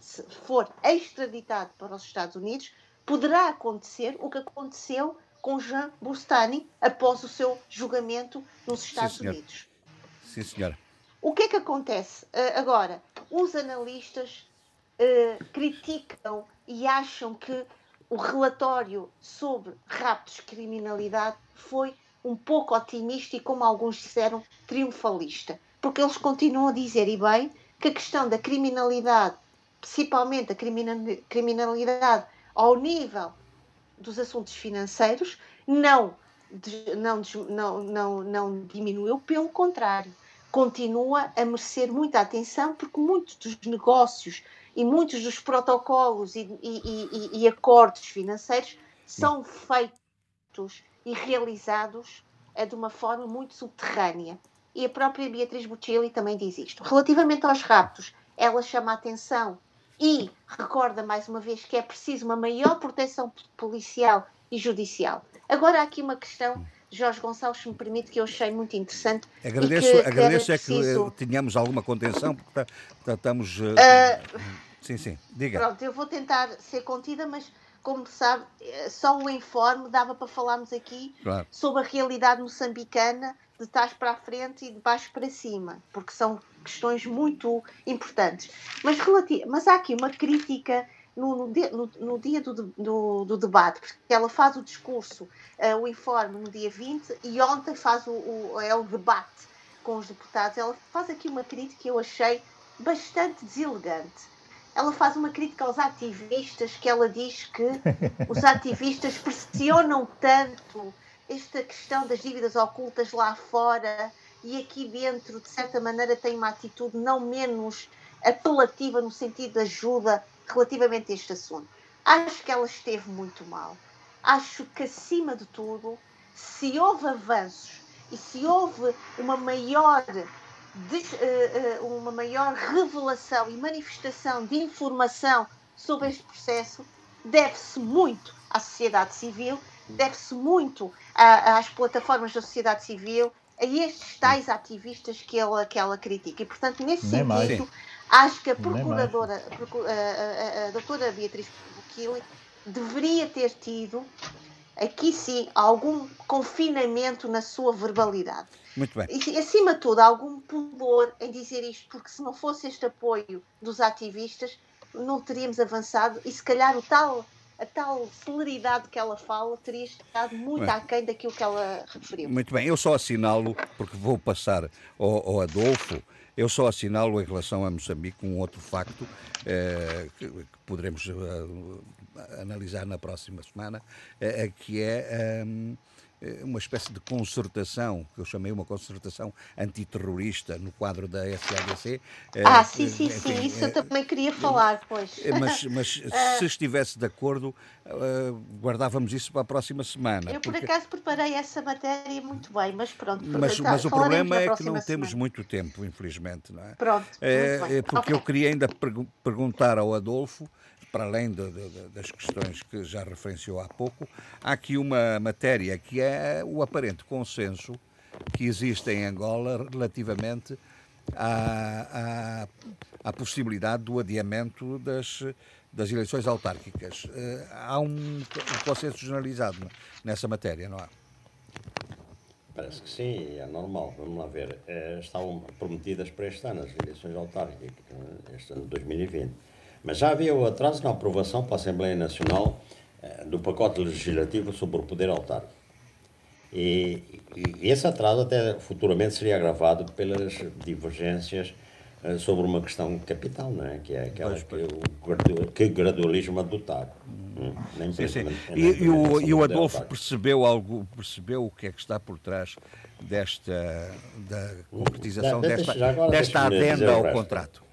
for extraditado para os Estados Unidos, poderá acontecer o que aconteceu com Jean Bustani após o seu julgamento nos Estados Sim, Unidos. Sim, senhora. O que é que acontece? Uh, agora, os analistas uh, criticam e acham que o relatório sobre raptos de criminalidade foi um pouco otimista e, como alguns disseram, triunfalista. Porque eles continuam a dizer, e bem, que a questão da criminalidade, principalmente a criminalidade ao nível dos assuntos financeiros, não, não, não, não, não diminuiu, pelo contrário, continua a merecer muita atenção, porque muitos dos negócios e muitos dos protocolos e, e, e, e acordos financeiros são feitos e realizados é de uma forma muito subterrânea. E a própria Beatriz Buccilli também diz isto. Relativamente aos raptos, ela chama a atenção e recorda mais uma vez que é preciso uma maior proteção policial e judicial. Agora há aqui uma questão, Jorge Gonçalves, se me permite, que eu achei muito interessante. Agradeço, que, agradeço é preciso... que tenhamos alguma contenção, porque estamos. Uh, Sim, sim, diga. Pronto, eu vou tentar ser contida, mas como sabe, eh, só o informe dava para falarmos aqui claro. sobre a realidade moçambicana de trás para a frente e de baixo para cima, porque são questões muito importantes. Mas, mas há aqui uma crítica no, no, dia, no, no dia do, do, do, debate, porque ela faz o discurso, uh, o informe no dia 20 e ontem faz o, o, é o debate com os deputados. Ela faz aqui uma crítica que eu achei bastante deselegante. Ela faz uma crítica aos ativistas, que ela diz que os ativistas pressionam tanto esta questão das dívidas ocultas lá fora e aqui dentro, de certa maneira, tem uma atitude não menos apelativa no sentido de ajuda relativamente a este assunto. Acho que ela esteve muito mal. Acho que, acima de tudo, se houve avanços e se houve uma maior, de, uh, uh, uma maior revelação e manifestação de informação sobre este processo, deve-se muito à sociedade civil, deve-se muito a, às plataformas da sociedade civil, a estes tais ativistas que ela, que ela critica. E, portanto, nesse Nem sentido, mais. Acho que a procuradora, a, a, a, doutora Beatriz Buquili, deveria ter tido, aqui sim, algum confinamento na sua verbalidade. Muito bem. E, acima de tudo, algum pudor em dizer isto, porque se não fosse este apoio dos ativistas, não teríamos avançado e se calhar o tal, a tal celeridade que ela fala teria estado muito bem. aquém daquilo que ela referiu. Muito bem, eu só assinalo, porque vou passar ao, ao Adolfo, eu só assinalo em relação a Moçambique um outro facto eh, que, que, poderemos eh, analisar na próxima semana, eh, que é eh, uma espécie de concertação, que eu chamei uma concertação antiterrorista no quadro da SADC. Eh, ah, sim, sim, enfim, sim, isso eu também queria falar, pois. Mas, mas se estivesse de acordo, guardávamos isso para a próxima semana. Eu, por acaso, preparei essa matéria muito bem, mas pronto. Mas, mas o problema é que não temos muito tempo, infelizmente, não é? Pronto. É, porque okay. eu queria ainda perguntar ao Adolfo para além de, de, das questões que já referenciou há pouco, há aqui uma matéria que é o aparente consenso que existe em Angola relativamente à, à, à possibilidade do adiamento das, das eleições autárquicas. Eh, há um, consenso generalizado nessa matéria, não há? Parece que sim, é normal. Vamos lá ver. É, estavam prometidas para este ano as eleições autárquicas, este ano de 2020. Mas já havia o atraso na aprovação para a Assembleia Nacional eh, do pacote legislativo sobre o poder autárquico. E, e, esse atraso até futuramente seria agravado pelas divergências eh, sobre uma questão capital, não é? que é aquela pois, pois. que o que gradualismo adotar. Hum, nem sim, sim. E, e, o, e o Adolfo percebeu algo, percebeu o que é que está por trás desta da concretização desta, desta adenda ao contrato?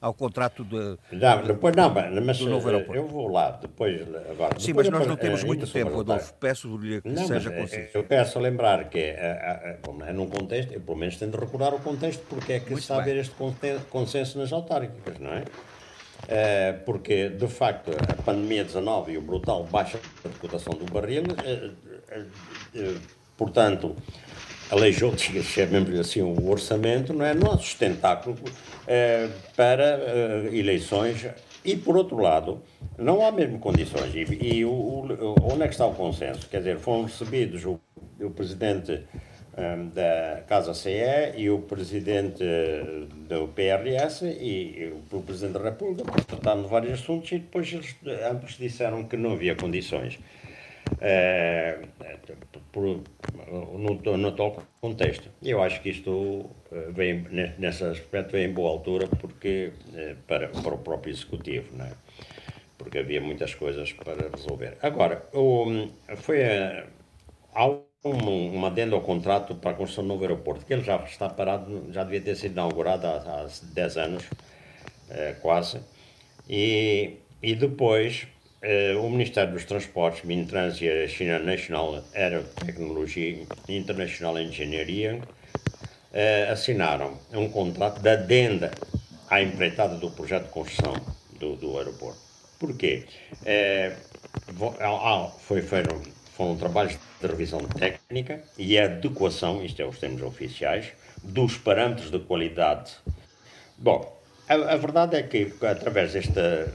Ao contrato de. Não, depois não, mas do novo aeroporto. eu vou lá depois. Agora, Sim, depois mas nós não temos muito tempo, Adolfo. Peço-lhe que não, seja eh, conciso. Eu peço a lembrar que é, é num contexto, eu pelo menos tenho de recordar o contexto porque é que muito está bem. a haver este consenso nas autárquicas, não é? é? Porque, de facto, a pandemia 19 e o brutal baixa de cotação do barril, é, é, portanto, aleijou, chamemos assim, o orçamento, não é? Nosso sustentáculo eh, para eh, eleições e, por outro lado, não há mesmo condições. E, e o, o, onde é que está o consenso? Quer dizer, foram recebidos o, o presidente um, eh, da Casa CE e o presidente do PRS e, e o presidente da República de vários assuntos e depois eles ambos disseram que não havia condições é, por, no, no contexto. Eu acho que isto eh, vem, nesse aspecto, vem em boa altura porque, eh, para, para o próprio Executivo, não é? porque havia muitas coisas para resolver. Agora, o, foi a, há um, adenda ao contrato para a construção do novo aeroporto, que ele já está parado, já devia ter sido inaugurado há, há 10 anos, é, quase, e, e depois o Ministério dos Transportes, Mintrans e a China National Aerotechnology International Engineering uh, assinaram um contrato de adenda à empreitada do projeto de construção do, do aeroporto. Porquê? Uh, foi, foram, foram trabalhos de revisão técnica e adequação, isto é os termos oficiais, dos parâmetros de qualidade. Bom, a, a, verdade é que, através desta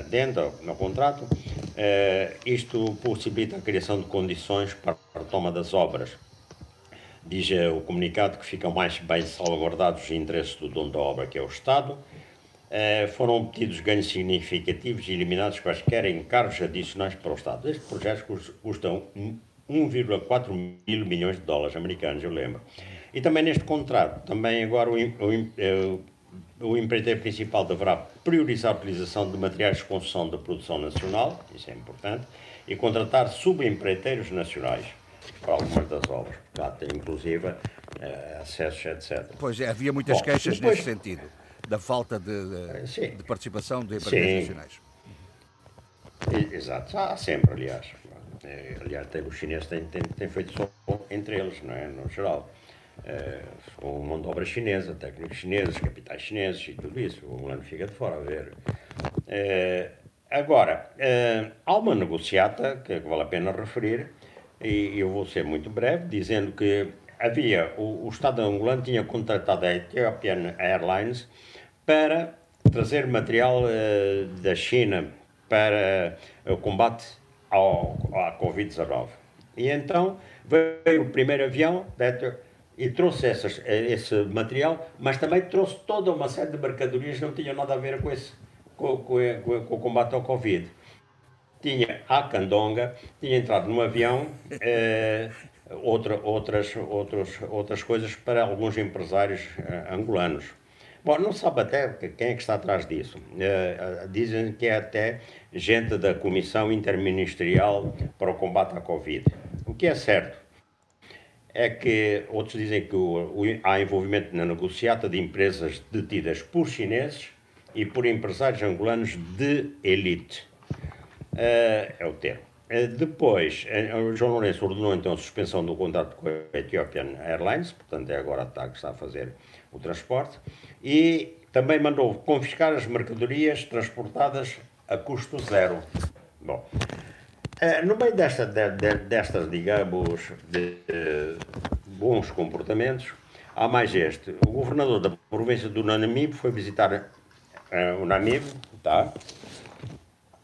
adenda no contrato, eh, isto possibilita a criação de condições para a retoma das obras. diz o comunicado que ficam mais bem salvaguardados os interesses do dono da obra, que é o Estado. foram obtidos ganhos significativos e eliminados quaisquer encargos adicionais para o Estado. Estes projetos custam 1,4 mil milhões de dólares americanos, eu lembro. E também neste contrato, também agora o, o, o empreiteiro principal deverá priorizar a utilização de materiais de construção da produção nacional, isso é importante, e contratar subempreiteiros nacionais para algumas das obras, portanto, inclusive uh, acessos, etc. Pois é, havia muitas Bom, queixas depois... nesse sentido, da falta de, de, de participação de empreiteiros nacionais. Exato, há sempre, aliás. Eh, aliás, os chineses têm, têm, têm feito só entre eles, não é? No geral. Com mão de obra chinesa, técnicos chineses, capitais chineses e tudo isso. O Milano fica de fora a ver. Uh, agora, uh, há uma negociata que vale a pena referir, e eu vou ser muito breve, dizendo que havia, o, o Estado angolano tinha contratado a Ethiopian Airlines para trazer material da China para o combate ao, à Covid-19. E então veio o primeiro avião da Ethiopian e trouxe essas, eh, esse material, mas também trouxe toda uma série de mercadorias que não tinham nada a ver com, esse, com, com, com o combate ao Covid. Tinha a Candonga, tinha entrado num avião, eh, outra, outras, outros, outras coisas para alguns empresários eh, angolanos. Bom, não sabe até quem é que está atrás disso. Uh, dizem que é até gente da Comissão Interministerial para o Combate à Covid. O que é certo é que outros dizem que o, o, há envolvimento na negociata de empresas detidas por chineses e por empresários angolanos de elite. Uh, é o termo. Uh, depois, uh, João Lourenço ordenou então a suspensão do contrato com a Ethiopian Airlines, portanto é agora a TAG que está a fazer o transporte, e também mandou confiscar as mercadorias transportadas a custo zero. Bom, é, no meio desta, de, de, destas, digamos, de, de, bons comportamentos, há mais este. O governador da província do Namibe foi visitar uh, o Namibe, tá?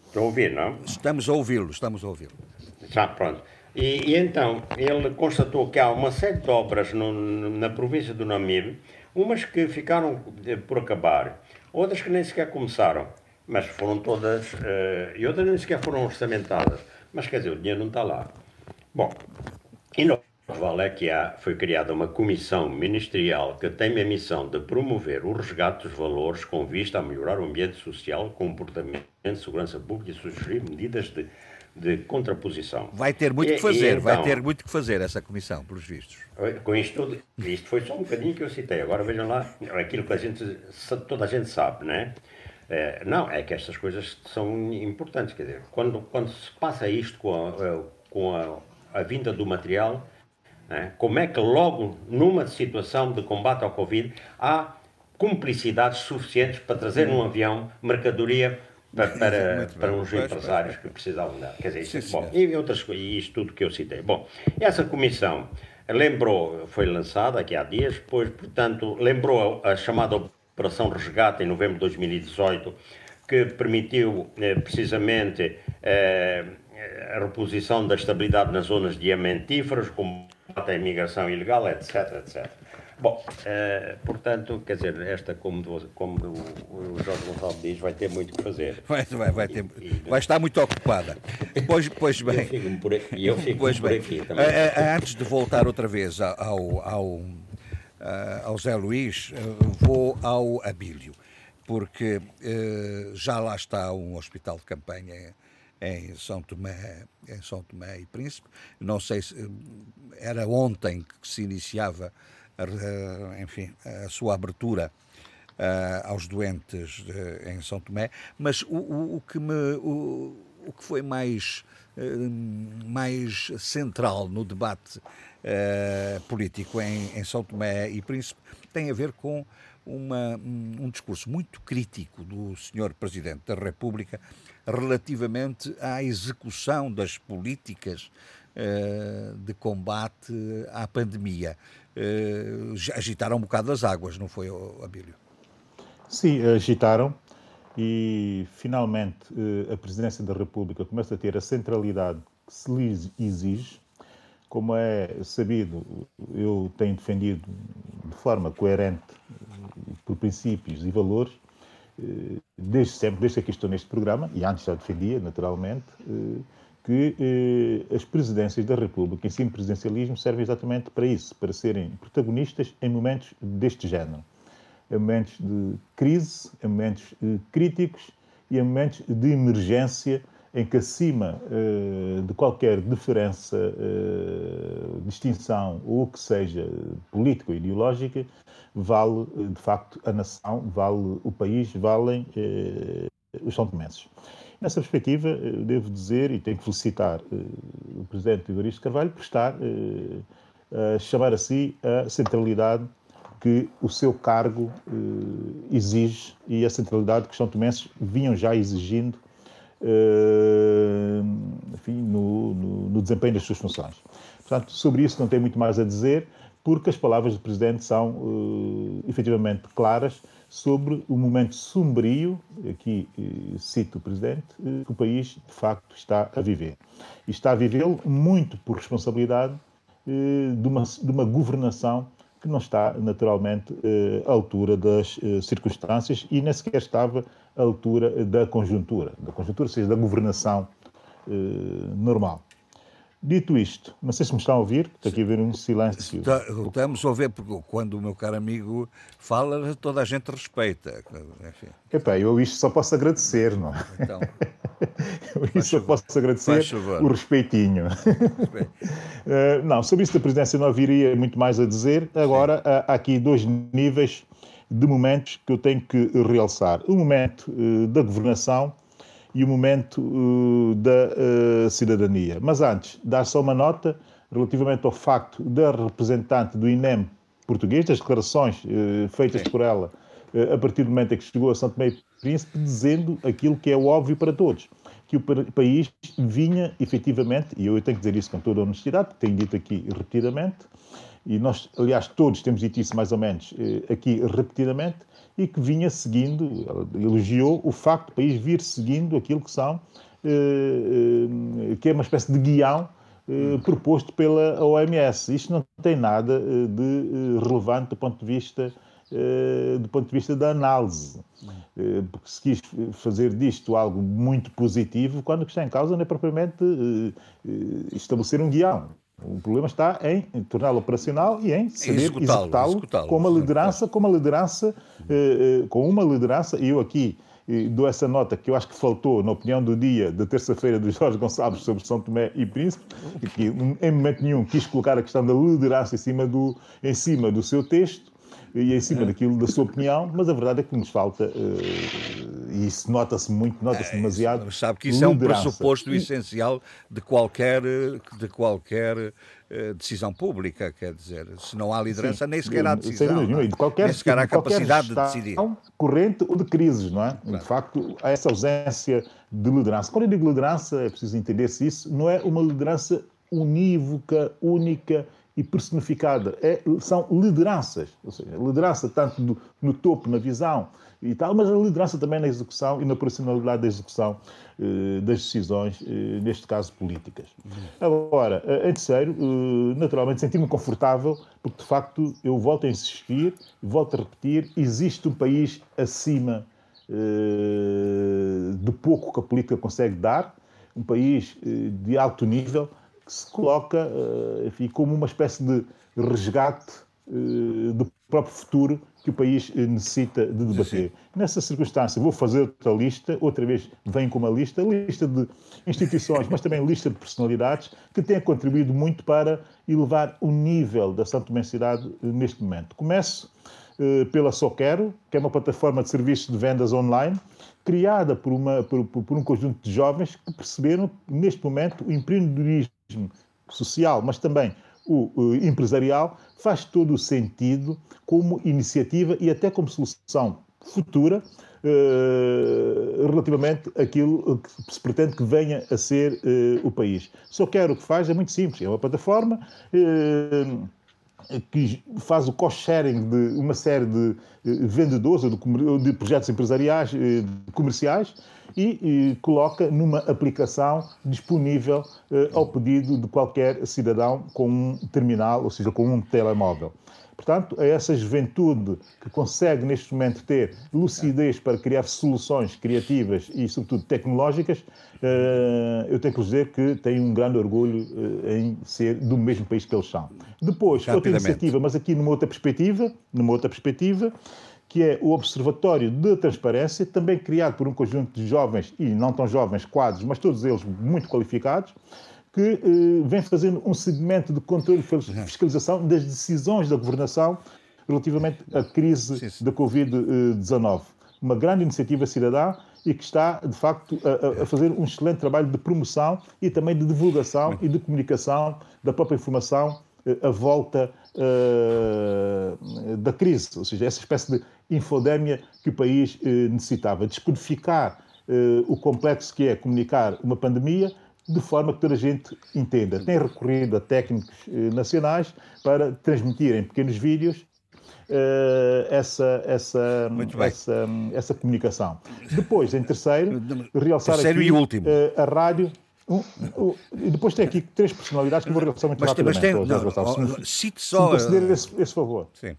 Estão a ouvir, não? Estamos a ouvi-lo, estamos a ouvi-lo. Já, pronto. E, e, então, ele constatou que há uma série de obras no, na província do Namibe, umas que ficaram por acabar, outras que nem sequer começaram, mas foram todas, uh, e outras nem sequer foram orçamentadas. Mas quer dizer, o dinheiro não está lá. Bom, e no Vale é que há, foi criada uma comissão ministerial que tem a missão de promover o resgate dos valores com vista a melhorar o ambiente social, comportamento, segurança pública e sugerir medidas de, de contraposição. Vai ter muito que fazer, então, vai ter muito que fazer essa comissão, pelos vistos. Com isto tudo, isto foi só um bocadinho que eu citei. Agora vejam lá, aquilo que a gente, toda a gente sabe, não é? É, não, é que estas coisas são importantes. Quer dizer, quando, quando se passa isto com a, eh, com a, a vinda do material, né, como é que logo numa situação de combate ao Covid há cumplicidades suficientes para trazer num avião mercadoria para, para, para uns empresários que precisavam dela. Quer dizer, sim, bom, e outras coisas, isto tudo que eu citei. Bom, essa comissão lembrou, foi lançada aqui há dias, depois, portanto, lembrou a, a chamada Operação Resgate em novembro de 2018, que permitiu eh, precisamente eh, a reposição da estabilidade nas zonas diamantíferas, combate à imigração ilegal, etc, etc. Bom, eh, portanto, quer dizer, esta, como, como o, Jorge Gonçalves diz, vai ter muito que fazer. Vai, vai, vai, ter, vai estar muito ocupada. Pois, pois bem. Eu fico por, eu fico pois por bem. aqui também. Antes de voltar outra vez ao, ao ao Zé Luís, uh, vou ao Abílio, porque uh, já lá está um hospital de campanha em São Tomé, em São Tomé e Príncipe. Não sei se era ontem que se iniciava, enfim, a sua abertura Uh, aos doentes uh, em São Tomé, mas o, o, o que me o, o, que foi mais mais central no debate uh, político em, em, São Tomé e Príncipe tem a ver com uma, um discurso muito crítico do Sr. Presidente da República relativamente à execução das políticas uh, de combate à pandemia. Uh, agitaram um bocado as águas, não foi, Abílio? Sim, agitaram e finalmente a Presidência da República começa a ter a centralidade que se lhe exige Como é sabido, eu tenho defendido de forma coerente, por princípios e valores, eh, desde sempre, desde que estou neste programa, e antes já defendia, naturalmente, eh, que eh, as presidências da República, em ensino presidencialismo, servem exatamente para isso, para serem protagonistas em momentos deste género. Em momentos de crise, em momentos críticos e em momentos de emergência em que, acima uh, de qualquer diferença, uh, distinção ou o que seja política ou ideológica, vale, de facto, a nação, vale o país, valem os são tomenses. Nessa perspectiva, devo dizer, e tenho que felicitar o Presidente Evaristo Carvalho por estar a chamar a si a centralidade que o seu cargo exige e a centralidade que os são tomenses vinham já exigindo eh, enfim, no, no, no, desempenho das suas funções. Portanto, sobre isso não tem muito mais a dizer, porque as palavras do Presidente são uh, efetivamente claras sobre o momento sombrio, aqui uh, cito o Presidente, uh, que o país de facto está a viver. E está a vivê-lo muito por responsabilidade de uma, de uma governação que não está naturalmente à altura das circunstâncias e nem sequer estava à altura da conjuntura, da conjuntura, ou seja, da governação eh, normal. Dito isto, não sei se me estão a ouvir, está aqui a haver um silêncio. Estamos a ouvir, porque quando o meu caro amigo fala, toda a gente respeita. Enfim. Epá, eu isto só posso agradecer, não é? Então, eu isto só posso agradecer o respeitinho. uh, não, sobre isso da presidência não haveria muito mais a dizer. Agora, há aqui dois níveis de momentos que eu tenho que realçar. O momento uh, da governação e o momento uh, da uh, cidadania. Mas antes, dar só uma nota relativamente ao facto da representante do INEM português, das declarações feitas Sim. por ela a partir do momento em que chegou a São Tomé e Príncipe, dizendo aquilo que é óbvio para todos, que o país vinha efetivamente, e eu tenho que dizer isso com toda a honestidade, tenho dito aqui repetidamente, e nós, aliás, todos temos dito isso mais ou menos aqui repetidamente, e que vinha seguindo, elogiou o facto do país vir seguindo aquilo que são, eh, eh, que é uma espécie de guião proposto pela OMS. Isto não tem nada de relevante do ponto de vista do ponto de vista da análise, porque se quis fazer disto algo muito positivo, quando o que está em causa não é propriamente estabelecer um guião. O problema está em, torná-lo operacional e em saber executá-lo executá com uma liderança, com uma liderança, eh, eh, com uma liderança, e eu aqui eh, dou essa nota que eu acho que faltou na opinião do dia de terça-feira do Jorge Gonçalves sobre São Tomé e Príncipe, que em momento nenhum quis colocar a questão da liderança em cima do, em cima do seu texto, e em cima daquilo da sua opinião, mas a verdade é que nos falta, uh, e isso nota-se muito, nota-se é, demasiado. Sabe que isso liderança. é um pressuposto essencial de qualquer, de qualquer uh, decisão pública, quer dizer, se não há liderança, Sim, nem sequer há decisão. Não, de qualquer, nem sequer há capacidade de decidir. corrente ou de crises, não é? Claro. De facto, há essa ausência de liderança. Quando eu digo liderança, é preciso entender se isso não é uma liderança unívoca, única, e personificada. É, são lideranças, ou seja, liderança tanto do, no topo, na visão e tal, mas a liderança também na execução e na operacionalidade da execução eh, das decisões, eh, neste caso políticas. Agora, eh, em terceiro, naturalmente senti-me confortável, porque de facto eu volto a insistir, volto a repetir, existe um país acima do pouco que a política consegue dar, um país de alto nível, que se coloca enfim, como uma espécie de resgate do próprio futuro que o país eh, necessita de debater. Sim. Nessa circunstância, vou fazer outra lista, outra vez vem com uma lista, lista de instituições, mas também lista de personalidades que têm contribuído muito para elevar o nível da santomensidade neste momento. Começo pela Só Quero, que é uma plataforma de serviços de vendas online, criada por, uma, por, por um conjunto de jovens que perceberam, neste momento, o empreendedorismo social, mas também o, empresarial, faz todo o sentido como iniciativa e até como solução futura Uh, relativamente àquilo que se pretende que venha a ser uh, o país. Só quero o que faz é muito simples. É uma plataforma uh, que faz o cost-sharing de uma série de vendedores ou de, de projetos empresariais, comerciais, e, e coloca numa aplicação disponível ao pedido de qualquer cidadão com um terminal, ou seja, com um telemóvel. Portanto, a essa juventude que consegue neste momento ter lucidez para criar soluções criativas e, sobretudo, tecnológicas, eh, eu tenho que dizer que tenho um grande orgulho eh, em ser do mesmo país que eles são. Depois, outra iniciativa, mas aqui numa outra perspectiva, numa outra perspectiva, que é o Observatório de Transparência, também criado por um conjunto de jovens e não tão jovens quadros, mas todos eles muito qualificados, que eh, vem fazendo um segmento de controle e fiscalização das decisões da governação relativamente à crise sim, sim. da Covid-19. Uma grande iniciativa cidadã e que está, de facto, a, a, fazer um excelente trabalho de promoção e também de divulgação e de comunicação da própria informação à volta uh, da crise, ou seja, essa espécie de infodémia que o país uh, necessitava, descodificar uh, o complexo que é comunicar uma pandemia, de forma que toda a gente entenda. Tem recorrido a técnicos nacionais para transmitir em pequenos vídeos essa, essa, essa, essa comunicação. Depois, em terceiro, realçar terceiro aqui a rádio. Um, um, e depois tem aqui três personalidades que eu vou realçar muito mas, rapidamente. Mas tem, não, não, cite só... Se me esse, esse favor. Sim.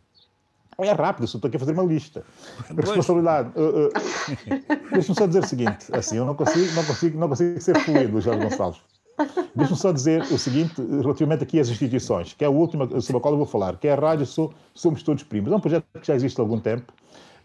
É rápido, estou aqui a fazer uma lista. A responsabilidade. Uh, uh, Deixa-me só dizer o seguinte: assim, eu não consigo, não consigo, não consigo ser fluido, Jorge Gonçalves. Deixa-me só dizer o seguinte, relativamente aqui às instituições, que é a última sobre a qual eu vou falar, que é a Rádio Somos Todos Primos. É um projeto que já existe há algum tempo,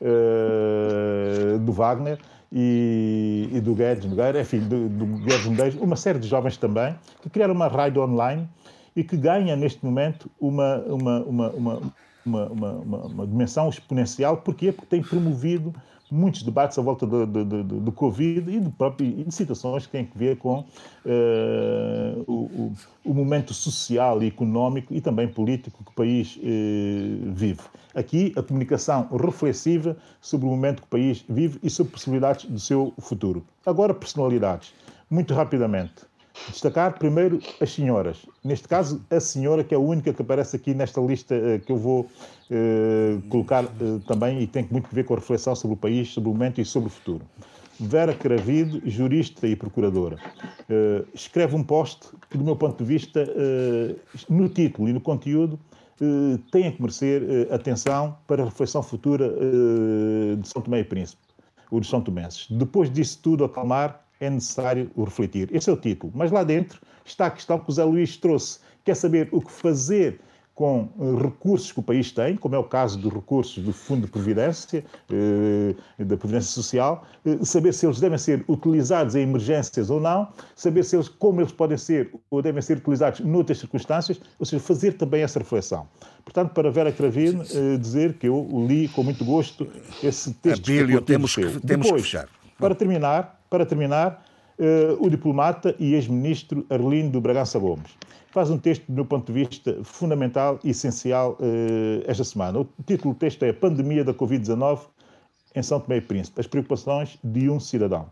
uh, do Wagner e, e, do Guedes Nogueira, enfim, do, do Guedes Medeiros, uma série de jovens também, que criaram uma rádio online e que ganha neste momento uma, uma, uma, uma uma, uma, uma, uma dimensão exponencial. Porquê? Porque tem promovido muitos debates à volta do, do, do, do Covid e de, próprio, e de situações que têm a ver com uh, o, o, momento social e económico e também político que o país uh, vive. Aqui, a comunicação reflexiva sobre o momento que o país vive e sobre possibilidades do seu futuro. Agora, personalidades. Muito rapidamente. Destacar primeiro as senhoras. Neste caso, a senhora que é a única que aparece aqui nesta lista uh, que eu vou uh, colocar uh, também e tem muito a ver com a reflexão sobre o país, sobre o momento e sobre o futuro. Vera Cravido, jurista e procuradora, escreve um post que, do meu ponto de vista, no título e no conteúdo, tem que merecer atenção para a reflexão futura de São Tomé e Príncipe, ou de São Tomenses. Depois disso tudo acalmar, é necessário refletir. Esse é o título. Mas lá dentro está a questão que o Zé Luís trouxe. Quer saber o que fazer com uh, recursos que o país tem, como é o caso dos recursos do Fundo de Previdência, uh, da Previdência Social, uh, saber se eles devem ser utilizados em emergências ou não, saber se eles, como eles podem ser ou devem ser utilizados noutras circunstâncias, ou seja, fazer também essa reflexão. Portanto, para Vera Cravino, dizer que eu li com muito gosto esse texto. Abílio, temos, que, temos Depois, que fechar. Para terminar, para terminar, uh, o diplomata e ex-ministro Arlindo Bragança Gomes faz um texto, do meu ponto de vista, fundamental e essencial uh, esta semana. O título do texto é Pandemia da Covid-19 em São Tomé e Príncipe, as preocupações de um cidadão.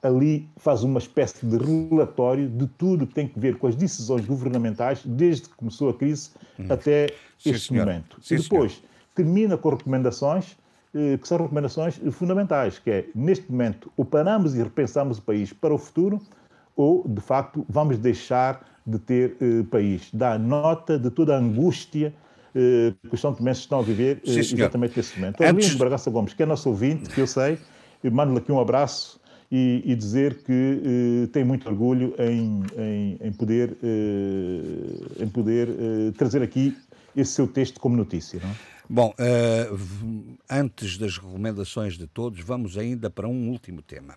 Ali faz uma espécie de relatório de tudo que tem que ver com as decisões governamentais desde que começou a crise hum. até Sim, este momento. Sim, e depois termina com recomendações eh, que são recomendações fundamentais, que é, neste momento, ou paramos e repensamos o país para o futuro, ou, de facto, vamos deixar de ter eh, país. Dá nota de toda a angústia eh, que os São Tomenses estão a viver eh, Sim, exatamente nesse momento. Antes... Arlindo Bragaça Gomes, que é nosso ouvinte, que eu sei, mando-lhe aqui um abraço e, e dizer que eh, tem muito orgulho em, em, em poder, eh, em poder trazer aqui esse seu texto como notícia. Não é? Bom, uh, antes das recomendações de todos, vamos ainda para um último tema.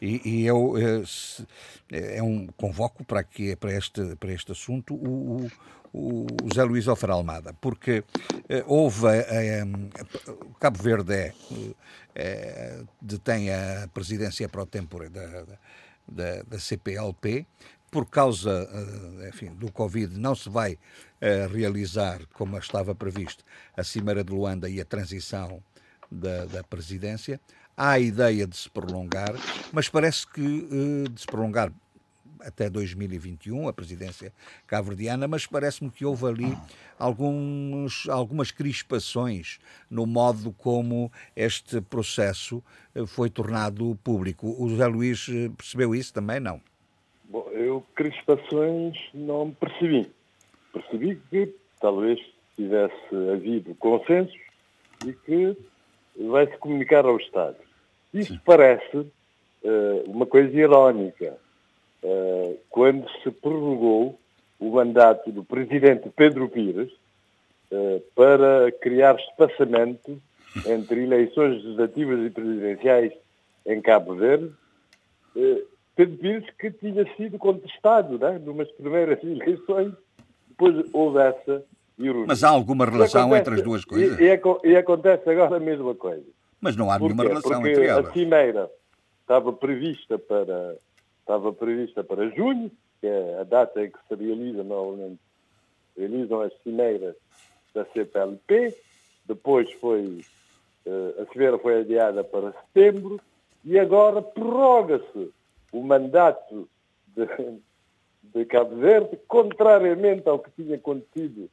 E, e eu uh, se, é um convoco para que para este para este assunto o, o, o José Luís Alfaro Almada, porque houve Cabo Verde é, é, detém a presidência pro tempore da, da, da CPLP por causa enfim, do Covid não se vai a realizar, como estava previsto, a Cimeira de Luanda e a transição da, da presidência. Há a ideia de se prolongar, mas parece que uh, de se prolongar até 2021, a presidência cabo-verdiana, mas parece-me que houve ali alguns, algumas crispações no modo como este processo eh, foi tornado público. O José Luís eh, percebeu isso também, não? Bom, eu crispações não percebi. Percebi que talvez tivesse havido consensos e que vai-se comunicar ao Estado. Isso Sim. parece uh, uma coisa irónica. Uh, quando se prorrogou o mandato do presidente Pedro Pires uh, para criar espaçamento entre eleições legislativas e presidenciais em Cabo Verde, Pedro Pires que tinha sido contestado né, numas primeiras eleições, depois houve essa ironia. Mas há alguma relação acontece, entre as duas coisas? E, e, e, acontece agora a mesma coisa. Mas não há nenhuma relação Porque entre elas. a cimeira estava prevista para, estava prevista para junho, que é a data em que se realiza normalmente realizam as cimeiras da CPLP, depois foi eh, a cimeira foi adiada para setembro e agora prorroga-se o mandato de, de Cabo Verde, contrariamente ao que tinha acontecido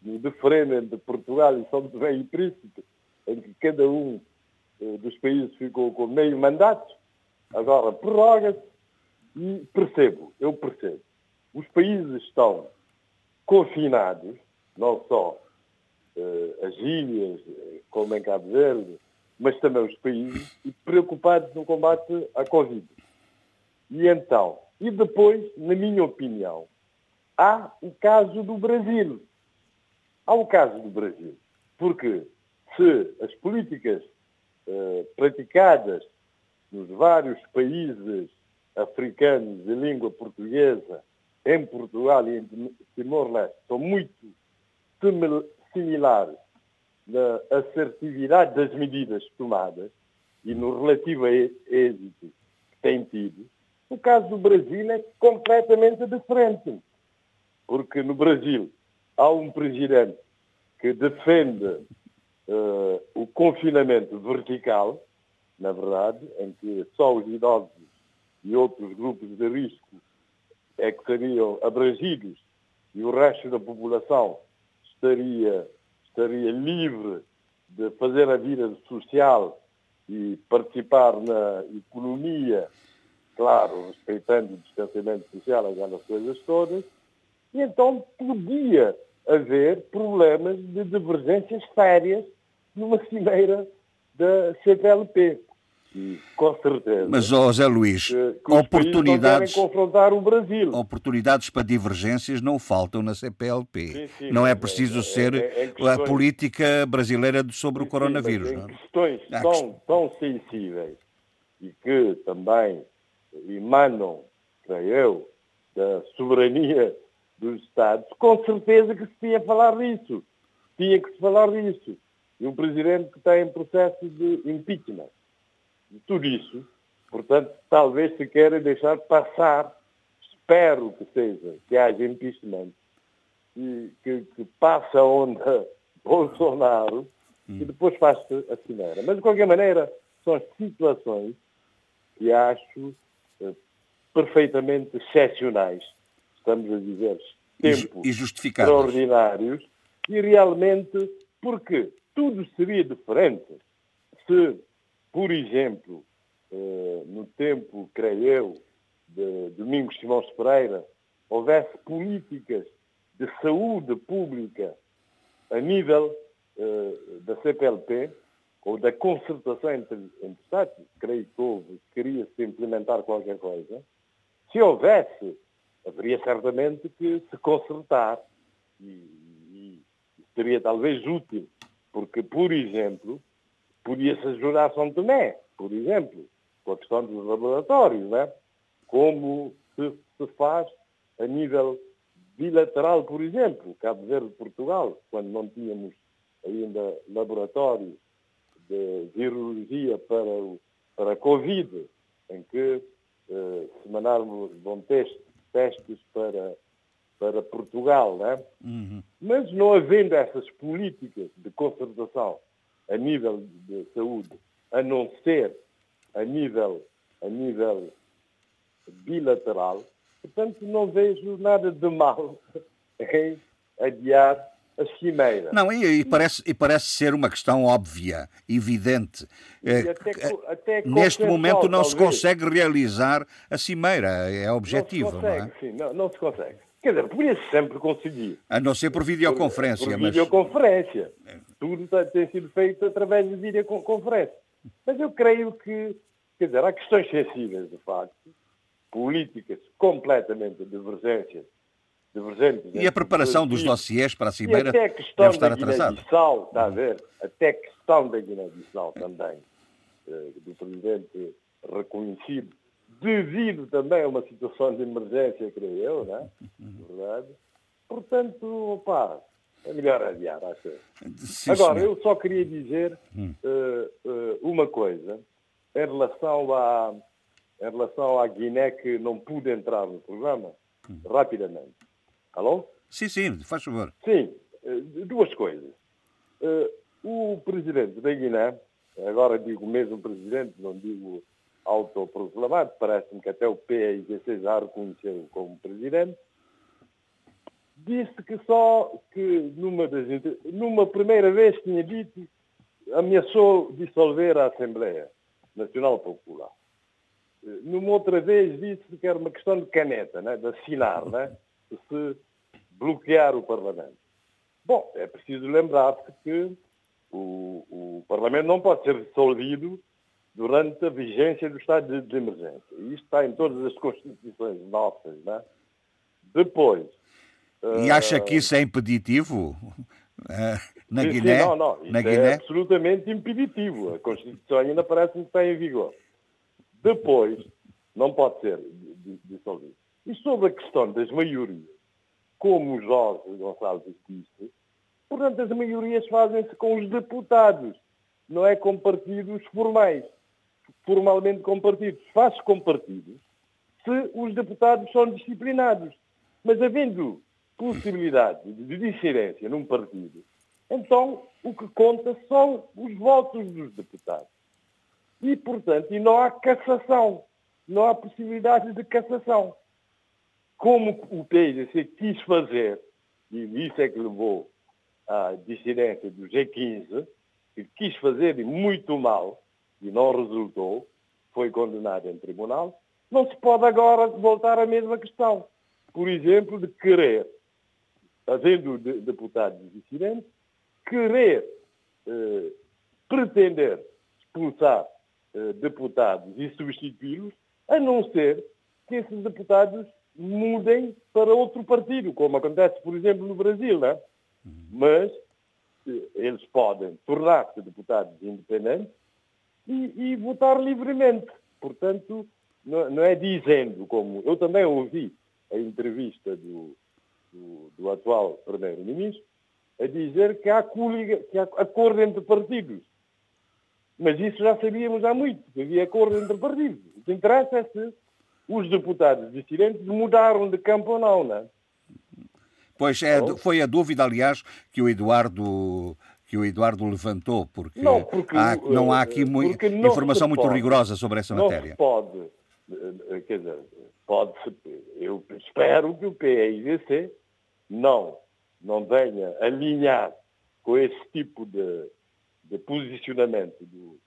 no referendo entre Portugal e São Tomé e Príncipe, em que cada um eh, dos países ficou com meio mandato, agora prorroga-se e percebo, eu percebo. Os países estão confinados, não só eh, as ilhas, eh, como em Cabo Verde, mas também os países, e preocupados no combate à Covid. E então, e depois, na minha opinião, há o caso do Brasil. Há o caso do Brasil. Porque se as políticas eh, praticadas nos vários países africanos de língua portuguesa, em Portugal e em Timor-Leste, são muito similares na assertividade das medidas tomadas e no relativo êxito que têm tido, o caso do Brasil é completamente diferente. Porque no Brasil há um presidente que defende uh, o confinamento vertical, na verdade, em que só os idosos e outros grupos de risco é que seriam abrangidos e o resto da população estaria, estaria livre de fazer a vida social e participar na economia claro, respeitando o distanciamento social, aquelas coisas todas, e então podia haver problemas de divergências sérias numa cimeira da CPLP. Com certeza. Mas, oh, José Luís, que, que oportunidades, confrontar o Brasil. oportunidades para divergências não faltam na CPLP. Sim, sim, não é preciso é, ser é, é questões, a política brasileira sobre sim, o coronavírus. Sim, em questões tão, tão sensíveis e que também emanam, creio eu, da soberania dos Estados, com certeza que se tinha a falar disso. Tinha que se falar disso. E um presidente que está em processo de impeachment. De tudo isso, portanto, talvez se queira deixar passar, espero que seja, que haja impeachment, e que, que passe a onda Bolsonaro hum. e depois faz-se a cimeira. Mas, de qualquer maneira, são situações que acho perfeitamente excepcionais, estamos a dizer, tempos extraordinários, e realmente, porque tudo seria diferente se, por exemplo, eh, no tempo, creio eu, de Domingos Simões Pereira, houvesse políticas de saúde pública a nível eh, da CPLP, ou da concertação entre, entre Estados, creio que houve, queria-se implementar qualquer coisa, se houvesse, haveria certamente que se consertar e, e seria talvez útil, porque, por exemplo, podia-se ajudar São Tomé, por exemplo, com a questão dos laboratórios, né? como se, se faz a nível bilateral, por exemplo, Cabo Verde Portugal, quando não tínhamos ainda laboratórios de virologia para, para a Covid, em que eh, se mandarmos bom teste, testes para, para Portugal, né? Uhum. mas não havendo essas políticas de conservação a nível de saúde, a não ser a nível, a nível bilateral, Portanto, não vejo nada de mal em adiar a cimeira. Não, e, e parece, e parece ser uma questão óbvia, evidente. Eh, até eh, até Neste consensual, momento não se talvez. consegue realizar a cimeira, é objetivo, não não, se consegue, é? sim, não, não se consegue. Quer dizer, podia-se sempre conseguir. A não ser por videoconferência, por mas videoconferência. Tudo tem sido feito através de videoconferência. Mas eu creio que, quer dizer, há questões sensíveis, de facto, políticas completamente divergentes. Divergentes e a preparação dos dossiês para a cimeira até a deve estar da atrasada. Guiné-Bissau, está a ver? Até a questão da Guiné-Bissau também, eh, do presidente reconhecido, devido também a uma situação de emergência, creio eu, não é? Verdade? Portanto, opá, é melhor adiar, acho. Sim, Agora, senhor. eu só queria dizer eh, eh, uma coisa em relação, à, em relação à Guiné que não pude entrar no programa, rapidamente. Alô? Sim, sim, faz favor. Sim, eh, duas coisas. Eh, O presidente da Guiné, agora digo mesmo presidente, não digo autoproclamado, parece-me que até o PIGC já reconheceu como presidente, disse que só que numa, das, numa primeira vez tinha dito, ameaçou dissolver a Assembleia Nacional Popular. Eh, Numa outra vez disse que era uma questão de caneta, né? de assinar, né? Se bloquear o Parlamento. Bom, é preciso lembrar-se que o, o Parlamento não pode ser dissolvido durante a vigência do estado de, de emergência. E isto está em todas as constituições nossas. Né? Depois. E acha que isso é impeditivo? Eh, Na Sim, sim, Guiné? não, não. Isso Na é Guiné? absolutamente impeditivo. A Constituição ainda parece que está em vigor. Depois, não pode ser di- di- dissolvido. E sobre a questão das maiorias, como Jorge Gonçalves disse, portanto, as maiorias fazem-se com os deputados, não é com partidos formais. Formalmente com partidos. Faz-se com partidos se os deputados são disciplinados. Mas havendo possibilidade de dissidência num partido, então o que conta são os votos dos deputados. E, portanto, e não há cassação. Não há possibilidade de cassação. Como o PIDC quis fazer, e isso é que levou à dissidência do G15, que quis fazer muito mal, e não resultou, foi condenado em tribunal, não se pode agora voltar à mesma questão. Por exemplo, de querer, havendo de- deputados dissidentes, querer eh, pretender expulsar eh, deputados e substituí-los, a não ser que esses deputados mudem para outro partido, como acontece, por exemplo, no Brasil, né? Mas eh, eles podem tornar-se deputados independentes e, e votar livremente. Portanto, não, não é dizendo, como eu também ouvi a entrevista do, do, do atual primeiro-ministro, a dizer que há, coliga, que há acordo entre partidos. Mas isso já sabíamos há muito, que havia acordo entre partidos. O que interessa é se os deputados dissidentes mudaram de campo ou não, não é? Pois é, foi a dúvida, aliás, que o Eduardo que o Eduardo levantou, porque, Não, porque, há, não há eh, aqui porque não informação muito pode. rigorosa sobre essa matéria. pode, eh, quer dizer, pode-se, eu espero que o PIGC não, não venha alinhar com esse tipo de, de posicionamento do,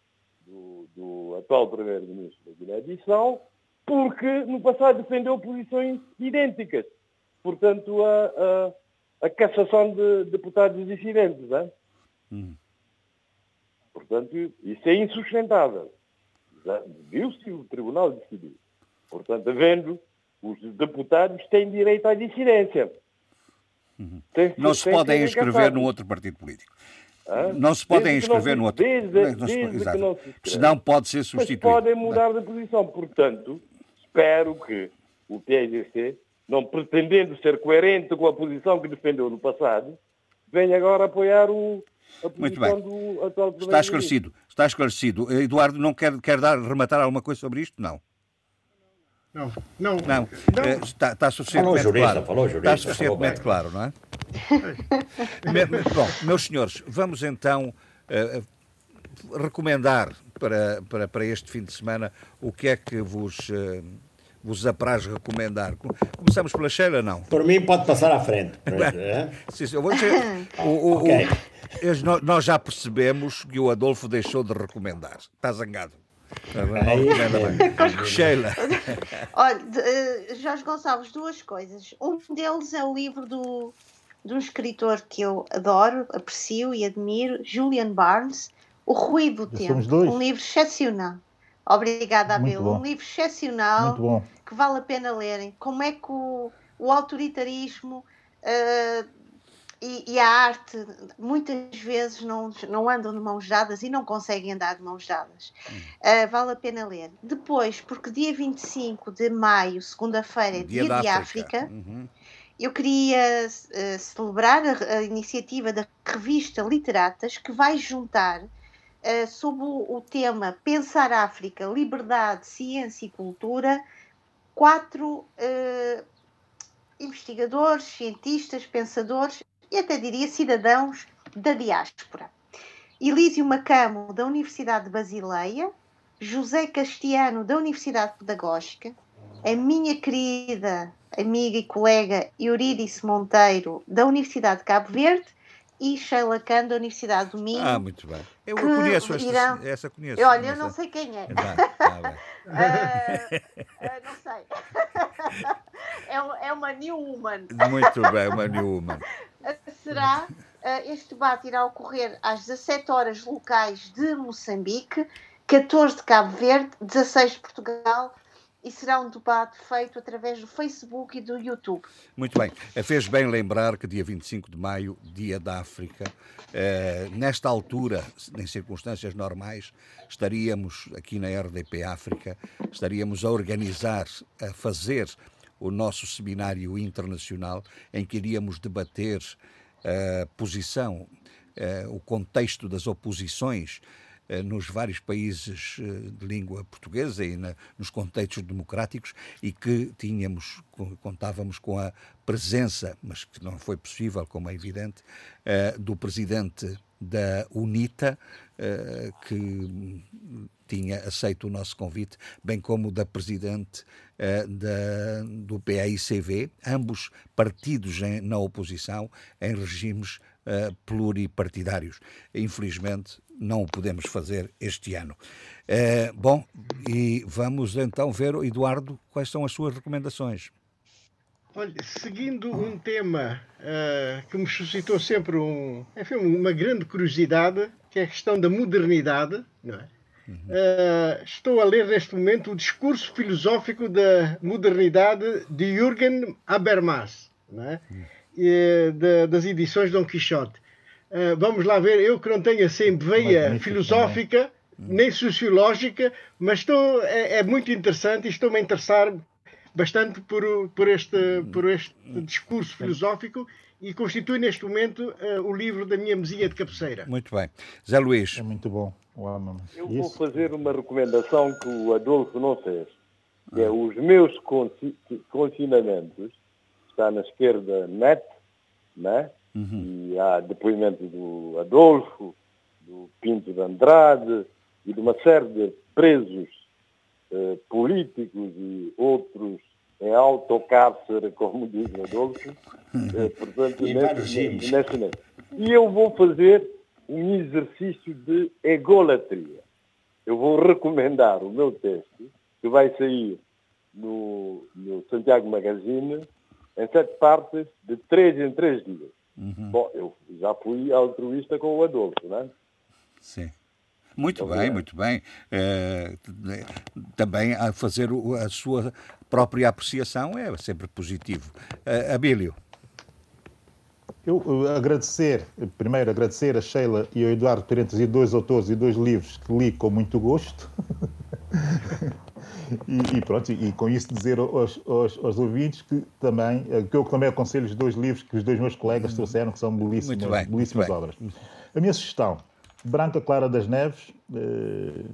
do, do atual Primeiro-Ministro da Guiné-Bissau, porque no passado defendeu posições idênticas. Portanto, a, a, a cassação de deputados dissidentes. Não é? Portanto, isso é insustentável. Viu-se o Tribunal decidiu. Portanto, havendo, os deputados têm direito à dissidência. Tem- Não se podem inscrever num outro partido político. Hã? Não se podem não inscrever no outro. Desde, Não se- desde que não se. Senão pode ser Mas substituído. podem mudar de posição. Portanto, espero que o PIGC, não pretendendo ser coerente com a posição que defendeu no passado, venha agora apoiar o, a Muito posição bem. do atual Está esclarecido. Está esclarecido. Eduardo, não quer, quer dar, rematar alguma coisa sobre isto? Não. Não, não, Não. Eh, Está, está suficientemente Falou jurista, claro. falou jurista, está suficientemente claro, não é? Bom, meus senhores, vamos então eh, recomendar para, para, para este fim de semana o que é que vos, eh, vos apraz recomendar. Começamos pela Sheila, não? Por mim pode passar à frente. sim, sim, eu vou dizer, o, o, okay. o, nós já percebemos que o Adolfo deixou de recomendar. Está zangado. É Sheila. Olha, uh, Jorge Gonçalves, duas coisas. Um deles é o livro do, de um escritor que eu adoro, aprecio e admiro, Julian Barnes, O Ruído do Tempo. Um livro excepcional. Obrigada, Abel. Um livro excepcional que vale a pena lerem. Como é que o, o autoritarismo uh, e, e, a arte muitas vezes não, não andam de mãos dadas e não conseguem andar de mãos dadas. Uh, vale a pena ler. Depois, porque dia 25 de maio, segunda-feira, é dia, dia de África, África uhum. eu queria uh, celebrar a, a, iniciativa da revista Literatas que vai juntar uh, sob o, o tema Pensar África, Liberdade, Ciência e Cultura, quatro investigadores, cientistas, pensadores e até diria cidadãos da diáspora. Elísio Macamo, da Universidade de Basileia, José Castiano, da Universidade Pedagógica, a minha querida amiga e colega Eurídice Monteiro, da Universidade de Cabo Verde, e Sheila Khan, da Universidade do Minho. Ah, muito bem. Eu conheço esta, irão... essa conheço. Olha, eu não sei quem é. Tá, tá uh, uh, não sei. é, é uma New Woman. Muito bem, uma New Woman será uh, este debate irá ocorrer às 17 horas locais de Moçambique, 14 de Cabo Verde, 16 de Portugal e será um debate feito através do Facebook e do YouTube. Muito bem. Eh, fez bem lembrar que dia 25 de maio, dia da África, eh, nesta altura, em circunstâncias normais, estaríamos aqui na RDP África, estaríamos a organizar, a fazer o nosso seminário internacional em que iríamos debater a posição, o contexto das oposições nos vários países de língua portuguesa e na, nos contextos democráticos e que tínhamos, contávamos com a presença, mas que não foi possível, como é evidente, do presidente da UNITA, que tinha aceito o nosso convite, bem como da presidente da, do PAICV, ambos partidos na oposição, em regimes pluripartidários. Infelizmente, não o podemos fazer este ano. Uh, bom, e vamos então ver, Eduardo, quais são as suas recomendações. Olha, seguindo um tema uh, que me suscitou sempre um, enfim, uma grande curiosidade, que é a questão da modernidade, não é? Uh, estou a ler neste momento o discurso filosófico da modernidade de Jürgen Habermas, é? e, de, das edições Dom Quixote. Uh, vamos lá ver, eu que não tenho assim veia filosófica, também. nem sociológica, mas estou, é, é muito interessante e estou-me a interessar bastante por, por, este, por este discurso filosófico e constitui neste momento uh, o livro da minha mesinha de cabeceira. Muito bem. Zé Luís. É muito bom. Eu vou fazer uma recomendação que o Adolfo não fez, que é os meus confinamentos, está na esquerda net, né? Uhum. e há depoimento do Adolfo, do Pinto de Andrade e de uma série de presos eh, políticos e outros em autocárcere, como diz o Adolfo, eh, portanto, nesse, nesse, nesse. E eu vou fazer um exercício de egolatria. Eu vou recomendar o meu texto, que vai sair no, no Santiago Magazine, em sete partes, de três em três dias. Uhum. Bom, eu já fui altruísta com o Adolfo, não é? Sim. Muito então, bem, é. muito bem. É, também a fazer a sua própria apreciação é sempre positivo. Uh, Abílio. Eu agradecer, primeiro agradecer a Sheila e ao Eduardo terem trazido dois autores e dois livros que li com muito gosto. e, e, pronto, e, com isso dizer aos, aos, aos, ouvintes que também, que eu também aconselho os dois livros que os dois meus colegas trouxeram, que são belíssimas, bem, belíssimas obras. A minha sugestão, Branca Clara das Neves, eh,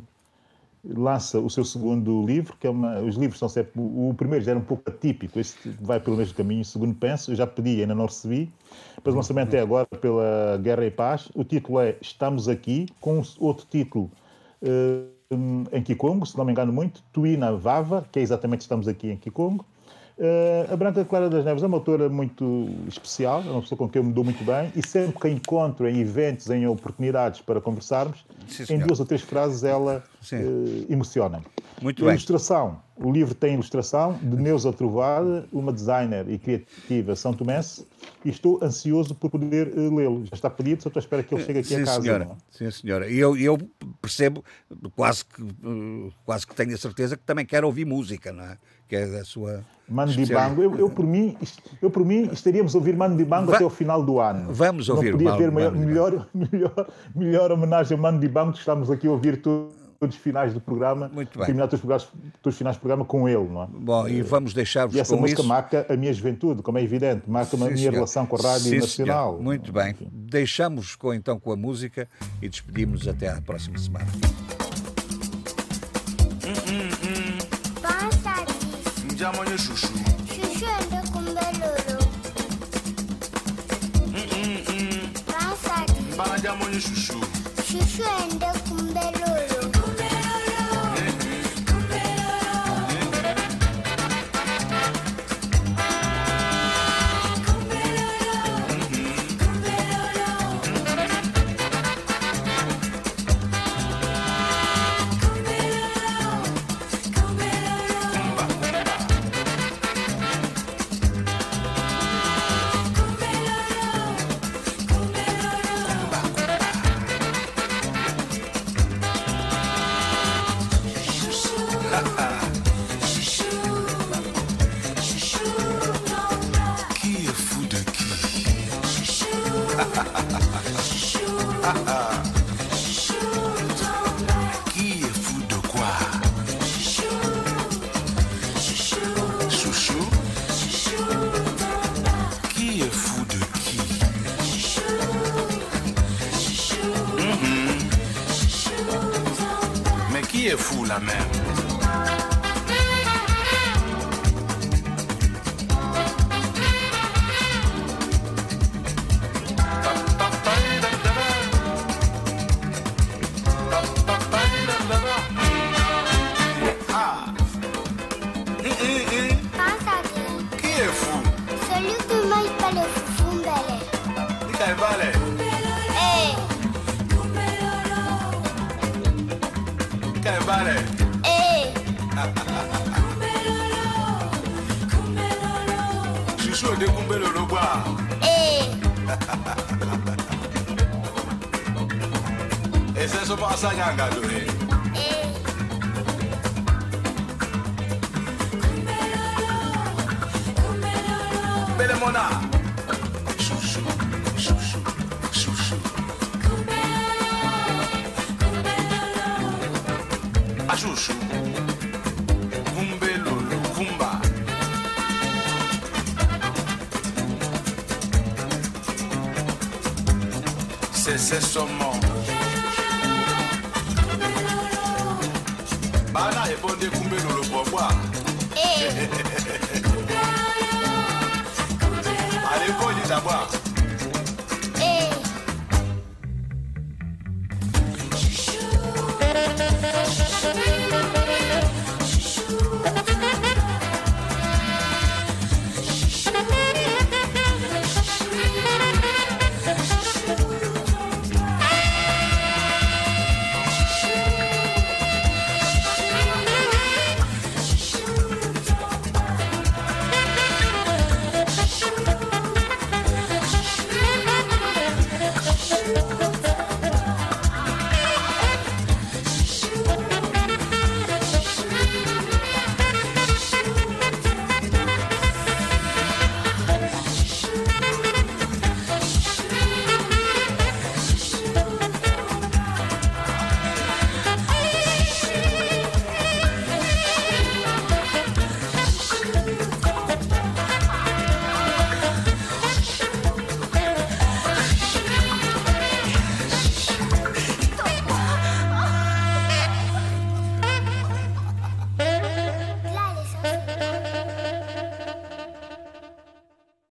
lança o seu segundo livro, que é uma, os livros são sempre, o primeiro já era um pouco atípico, este vai pelo mesmo caminho, segundo penso, eu já pedi, ainda não recebi, mas o lançamento é agora pela Guerra e Paz, o título é Estamos Aqui, com outro título uh, em Kikongo, se não me engano muito, Tuína Vava, que é exatamente estamos aqui em Kikongo. Uh, a Branca Clara das Neves é uma autora muito especial, é uma pessoa com quem eu me dou muito bem e sempre que a encontro em eventos, em oportunidades para conversarmos, Sim, em duas ou três frases ela uh, emociona. Muito a bem. Ilustração. O livro tem ilustração de Neuza Trovada, uma designer e criativa são tomense, e estou ansioso por poder uh, lê-lo. Já está pedido, só estou à espera que ele chegue aqui Sim, a casa. senhora. não é? Sim, senhora. E eu, eu percebo, quase que, quase que tenho a certeza que também quer ouvir música, não é? Que é da sua. Mandibango, eu, eu, por mim, eu por mim estaríamos a ouvir Mandibango Va- até o final do ano. Vamos ouvir Não podia haver maior, Mandibango. melhor, melhor, melhor homenagem a Mandibango, que estamos aqui a ouvir to- todos os finais do programa, Muito bem. terminar todos os, todos os finais do programa com ele, não é? Bom, e vamos deixar-vos E essa com música isso. marca a minha juventude, como é evidente, marca a Sim, minha senhor. relação com a Rádio Sim, Nacional. senhor. Muito bem. Deixamos com, então com a música e despedimos até à próxima semana. jamonye shushu. Shushu ende kumbelolo mm -mm -mm. bansadi mbana jamonye shushu. Shushu ende